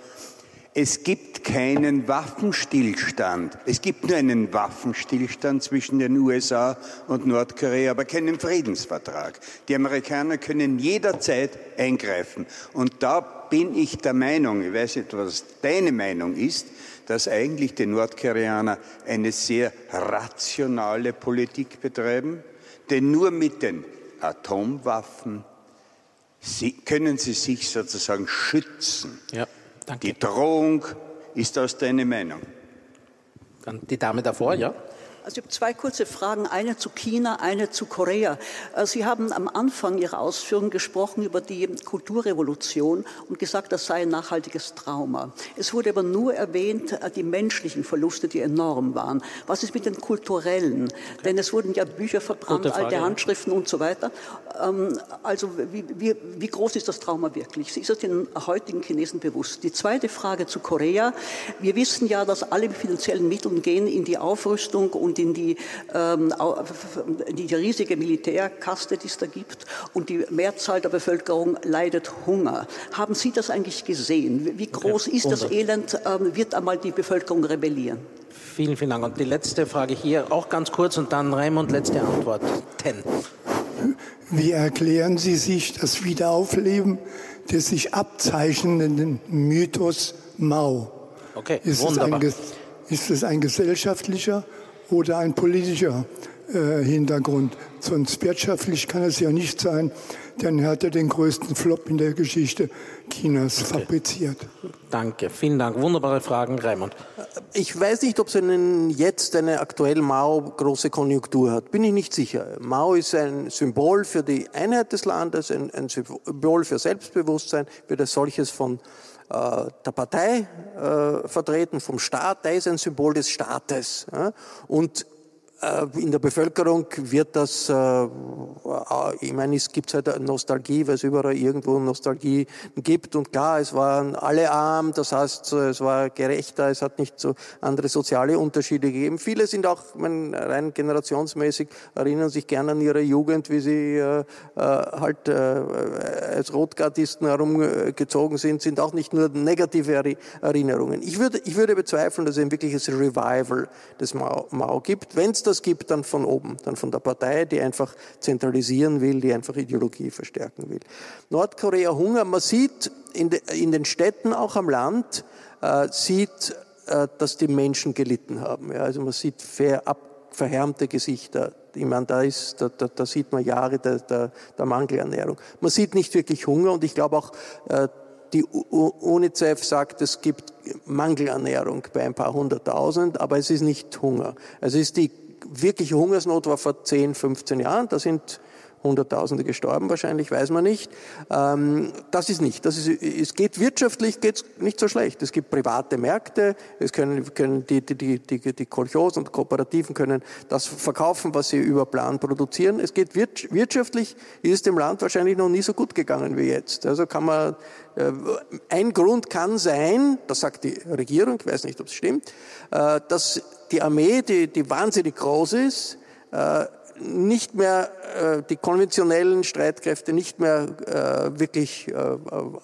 Es gibt keinen Waffenstillstand. Es gibt nur einen Waffenstillstand zwischen den USA und Nordkorea, aber keinen Friedensvertrag. Die Amerikaner können jederzeit eingreifen. Und da bin ich der Meinung, ich weiß nicht, was deine Meinung ist, dass eigentlich die Nordkoreaner eine sehr rationale Politik betreiben, denn nur mit den Atomwaffen können sie sich sozusagen schützen. Ja. Danke. Die Drohung ist aus deiner Meinung. Dann die Dame davor, ja. Also ich habe zwei kurze Fragen, eine zu China, eine zu Korea. Äh, Sie haben am Anfang Ihrer Ausführungen gesprochen über die Kulturrevolution und gesagt, das sei ein nachhaltiges Trauma. Es wurde aber nur erwähnt, äh, die menschlichen Verluste, die enorm waren. Was ist mit den kulturellen? Okay. Denn es wurden ja Bücher verbrannt, Frage, alte Handschriften und so weiter. Ähm, also wie, wie, wie groß ist das Trauma wirklich? Ist das den heutigen Chinesen bewusst? Die zweite Frage zu Korea. Wir wissen ja, dass alle finanziellen Mittel gehen in die Aufrüstung und und in die, ähm, die riesige Militärkaste, die es da gibt. Und die Mehrzahl der Bevölkerung leidet Hunger. Haben Sie das eigentlich gesehen? Wie groß okay. ist das Elend? Ähm, wird einmal die Bevölkerung rebellieren? Vielen, vielen Dank. Und die letzte Frage hier, auch ganz kurz, und dann Raimund, letzte Antwort. Ten. Wie erklären Sie sich das Wiederaufleben des sich abzeichnenden Mythos Mao? Okay, ist wunderbar. Es ein, ist es ein gesellschaftlicher oder ein politischer äh, Hintergrund. Sonst wirtschaftlich kann es ja nicht sein, denn er hat ja den größten Flop in der Geschichte Chinas okay. fabriziert. Danke, vielen Dank. Wunderbare Fragen, Raimund. Ich weiß nicht, ob es einen, jetzt eine aktuell Mao große Konjunktur hat. Bin ich nicht sicher. Mao ist ein Symbol für die Einheit des Landes, ein, ein Symbol für Selbstbewusstsein, wird als solches von äh, der Partei äh, vertreten, vom Staat, der ist ein Symbol des Staates. Und äh, in der Bevölkerung wird das, äh, äh, ich meine, es gibt halt Nostalgie, weil es überall irgendwo Nostalgie gibt. Und klar, es waren alle arm, das heißt, es war gerechter, es hat nicht so andere soziale Unterschiede gegeben. Viele sind auch, ich meine, rein generationsmäßig, erinnern sich gerne an ihre Jugend, wie sie äh, halt äh, als Rotgardisten herumgezogen sind, sind auch nicht nur negative Erinnerungen. Ich würde, ich würde bezweifeln, dass es ein wirkliches Revival des Mao, Mao gibt. Wenn es das gibt, dann von oben, dann von der Partei, die einfach zentralisieren will, die einfach Ideologie verstärken will. Nordkorea Hunger, man sieht in, de, in den Städten, auch am Land, äh, sieht, äh, dass die Menschen gelitten haben. Also man sieht verhärmte Gesichter. Ich meine, da, ist, da, da, da sieht man Jahre der, der, der Mangelernährung. Man sieht nicht wirklich Hunger und ich glaube auch, äh, die UNICEF sagt, es gibt Mangelernährung bei ein paar hunderttausend, aber es ist nicht Hunger. Es ist die wirkliche Hungersnot war vor 10, 15 Jahren. Da sind Hunderttausende gestorben wahrscheinlich, weiß man nicht. Ähm, das ist nicht. Das ist, es geht wirtschaftlich geht's nicht so schlecht. Es gibt private Märkte, es können, können die, die, die, die, die Kolchos und Kooperativen können das verkaufen, was sie über Plan produzieren. Es geht wirtschaftlich, ist dem Land wahrscheinlich noch nie so gut gegangen wie jetzt. Also kann man, äh, ein Grund kann sein, das sagt die Regierung, ich weiß nicht, ob es stimmt, äh, dass die Armee, die, die wahnsinnig groß ist, äh, nicht mehr äh, die konventionellen Streitkräfte nicht mehr äh, wirklich äh,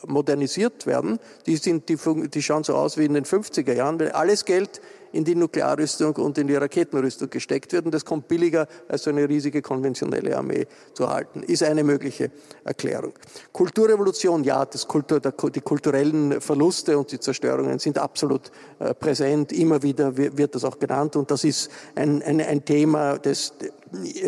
modernisiert werden. Die, sind, die, die schauen so aus wie in den 50er Jahren, weil alles Geld in die Nuklearrüstung und in die Raketenrüstung gesteckt wird. Und das kommt billiger, als so eine riesige konventionelle Armee zu halten. Ist eine mögliche Erklärung. Kulturrevolution, ja, das Kultur, die kulturellen Verluste und die Zerstörungen sind absolut äh, präsent. Immer wieder wird das auch genannt. Und das ist ein, ein, ein Thema, das,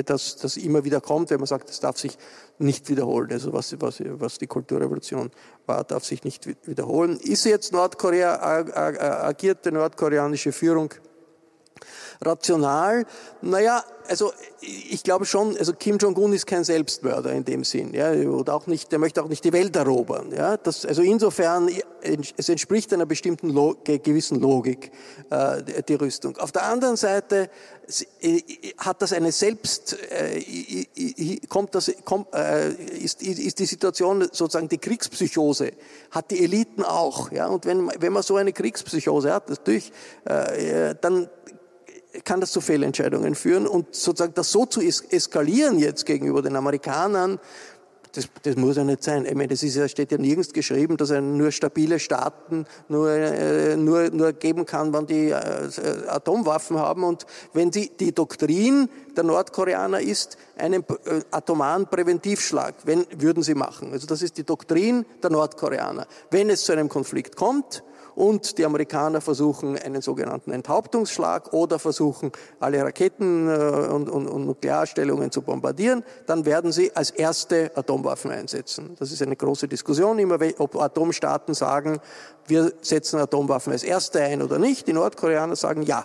das, das immer wieder kommt, wenn man sagt, es darf sich nicht wiederholen. Also was, was, was die Kulturrevolution war, darf sich nicht wiederholen. Ist jetzt Nordkorea, agiert die nordkoreanische Führung rational? Naja, also ich glaube schon, also Kim Jong-un ist kein Selbstmörder in dem Sinn, ja, oder auch nicht, der möchte auch nicht die Welt erobern, ja. Das, also insofern, es entspricht einer bestimmten Log gewissen Logik äh, die Rüstung. Auf der anderen Seite hat das eine Selbst, äh, kommt das, kommt, äh, ist, ist die Situation sozusagen die Kriegspsychose hat die Eliten auch, ja. Und wenn wenn man so eine Kriegspsychose hat, natürlich, äh, dann kann das zu Fehlentscheidungen führen und sozusagen das so zu eskalieren jetzt gegenüber den Amerikanern, Das, das muss ja nicht sein. Ich meine, das ist ja, steht ja nirgends geschrieben, dass er nur stabile Staaten nur, äh, nur, nur geben kann, wenn die äh, Atomwaffen haben. Und wenn die, die Doktrin der Nordkoreaner ist, einen äh, atomaren Präventivschlag, wenn, würden sie machen. Also das ist die Doktrin der Nordkoreaner. Wenn es zu einem Konflikt kommt, und die Amerikaner versuchen einen sogenannten Enthauptungsschlag oder versuchen alle Raketen äh, und, und, und Nuklearstellungen zu bombardieren, dann werden sie als erste Atomwaffen einsetzen. Das ist eine große Diskussion, immer ob Atomstaaten sagen, wir setzen Atomwaffen als erste ein oder nicht. Die Nordkoreaner sagen ja,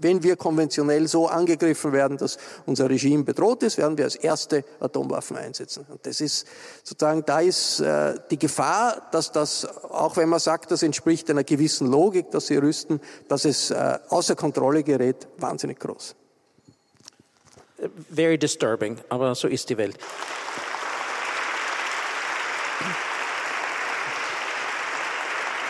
wenn wir konventionell so angegriffen werden, dass unser Regime bedroht ist, werden wir als erste Atomwaffen einsetzen. Und das ist sozusagen, da ist äh, die Gefahr, dass das, auch wenn man sagt, das entspricht einer gewissen Logik, dass sie rüsten, dass es äh, außer Kontrolle gerät, wahnsinnig groß. Very disturbing, aber so ist die Welt.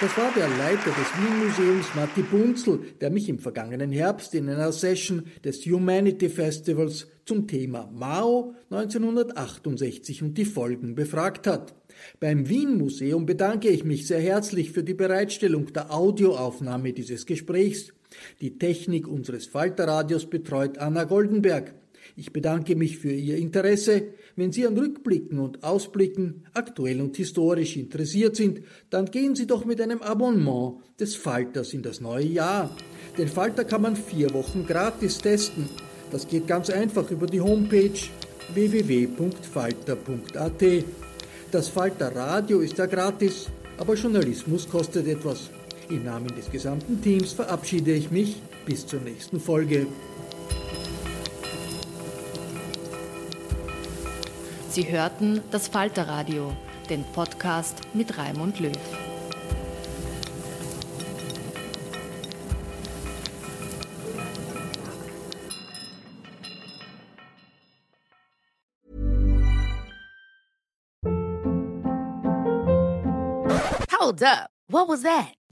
Das war der Leiter des Wien-Museums Matti Bunzel, der mich im vergangenen Herbst in einer Session des Humanity Festivals zum Thema Mao 1968 und die Folgen befragt hat. Beim Wien-Museum bedanke ich mich sehr herzlich für die Bereitstellung der Audioaufnahme dieses Gesprächs. Die Technik unseres Falterradios betreut Anna Goldenberg. Ich bedanke mich für Ihr Interesse. Wenn Sie an Rückblicken und Ausblicken aktuell und historisch interessiert sind, dann gehen Sie doch mit einem Abonnement des Falters in das neue Jahr. Den Falter kann man vier Wochen gratis testen. Das geht ganz einfach über die Homepage www.falter.at. Das Falter Radio ist ja gratis, aber Journalismus kostet etwas. Im Namen des gesamten Teams verabschiede ich mich bis zur nächsten Folge. Sie hörten das Falterradio, den Podcast mit Raimund Löw. Hold up. What was that?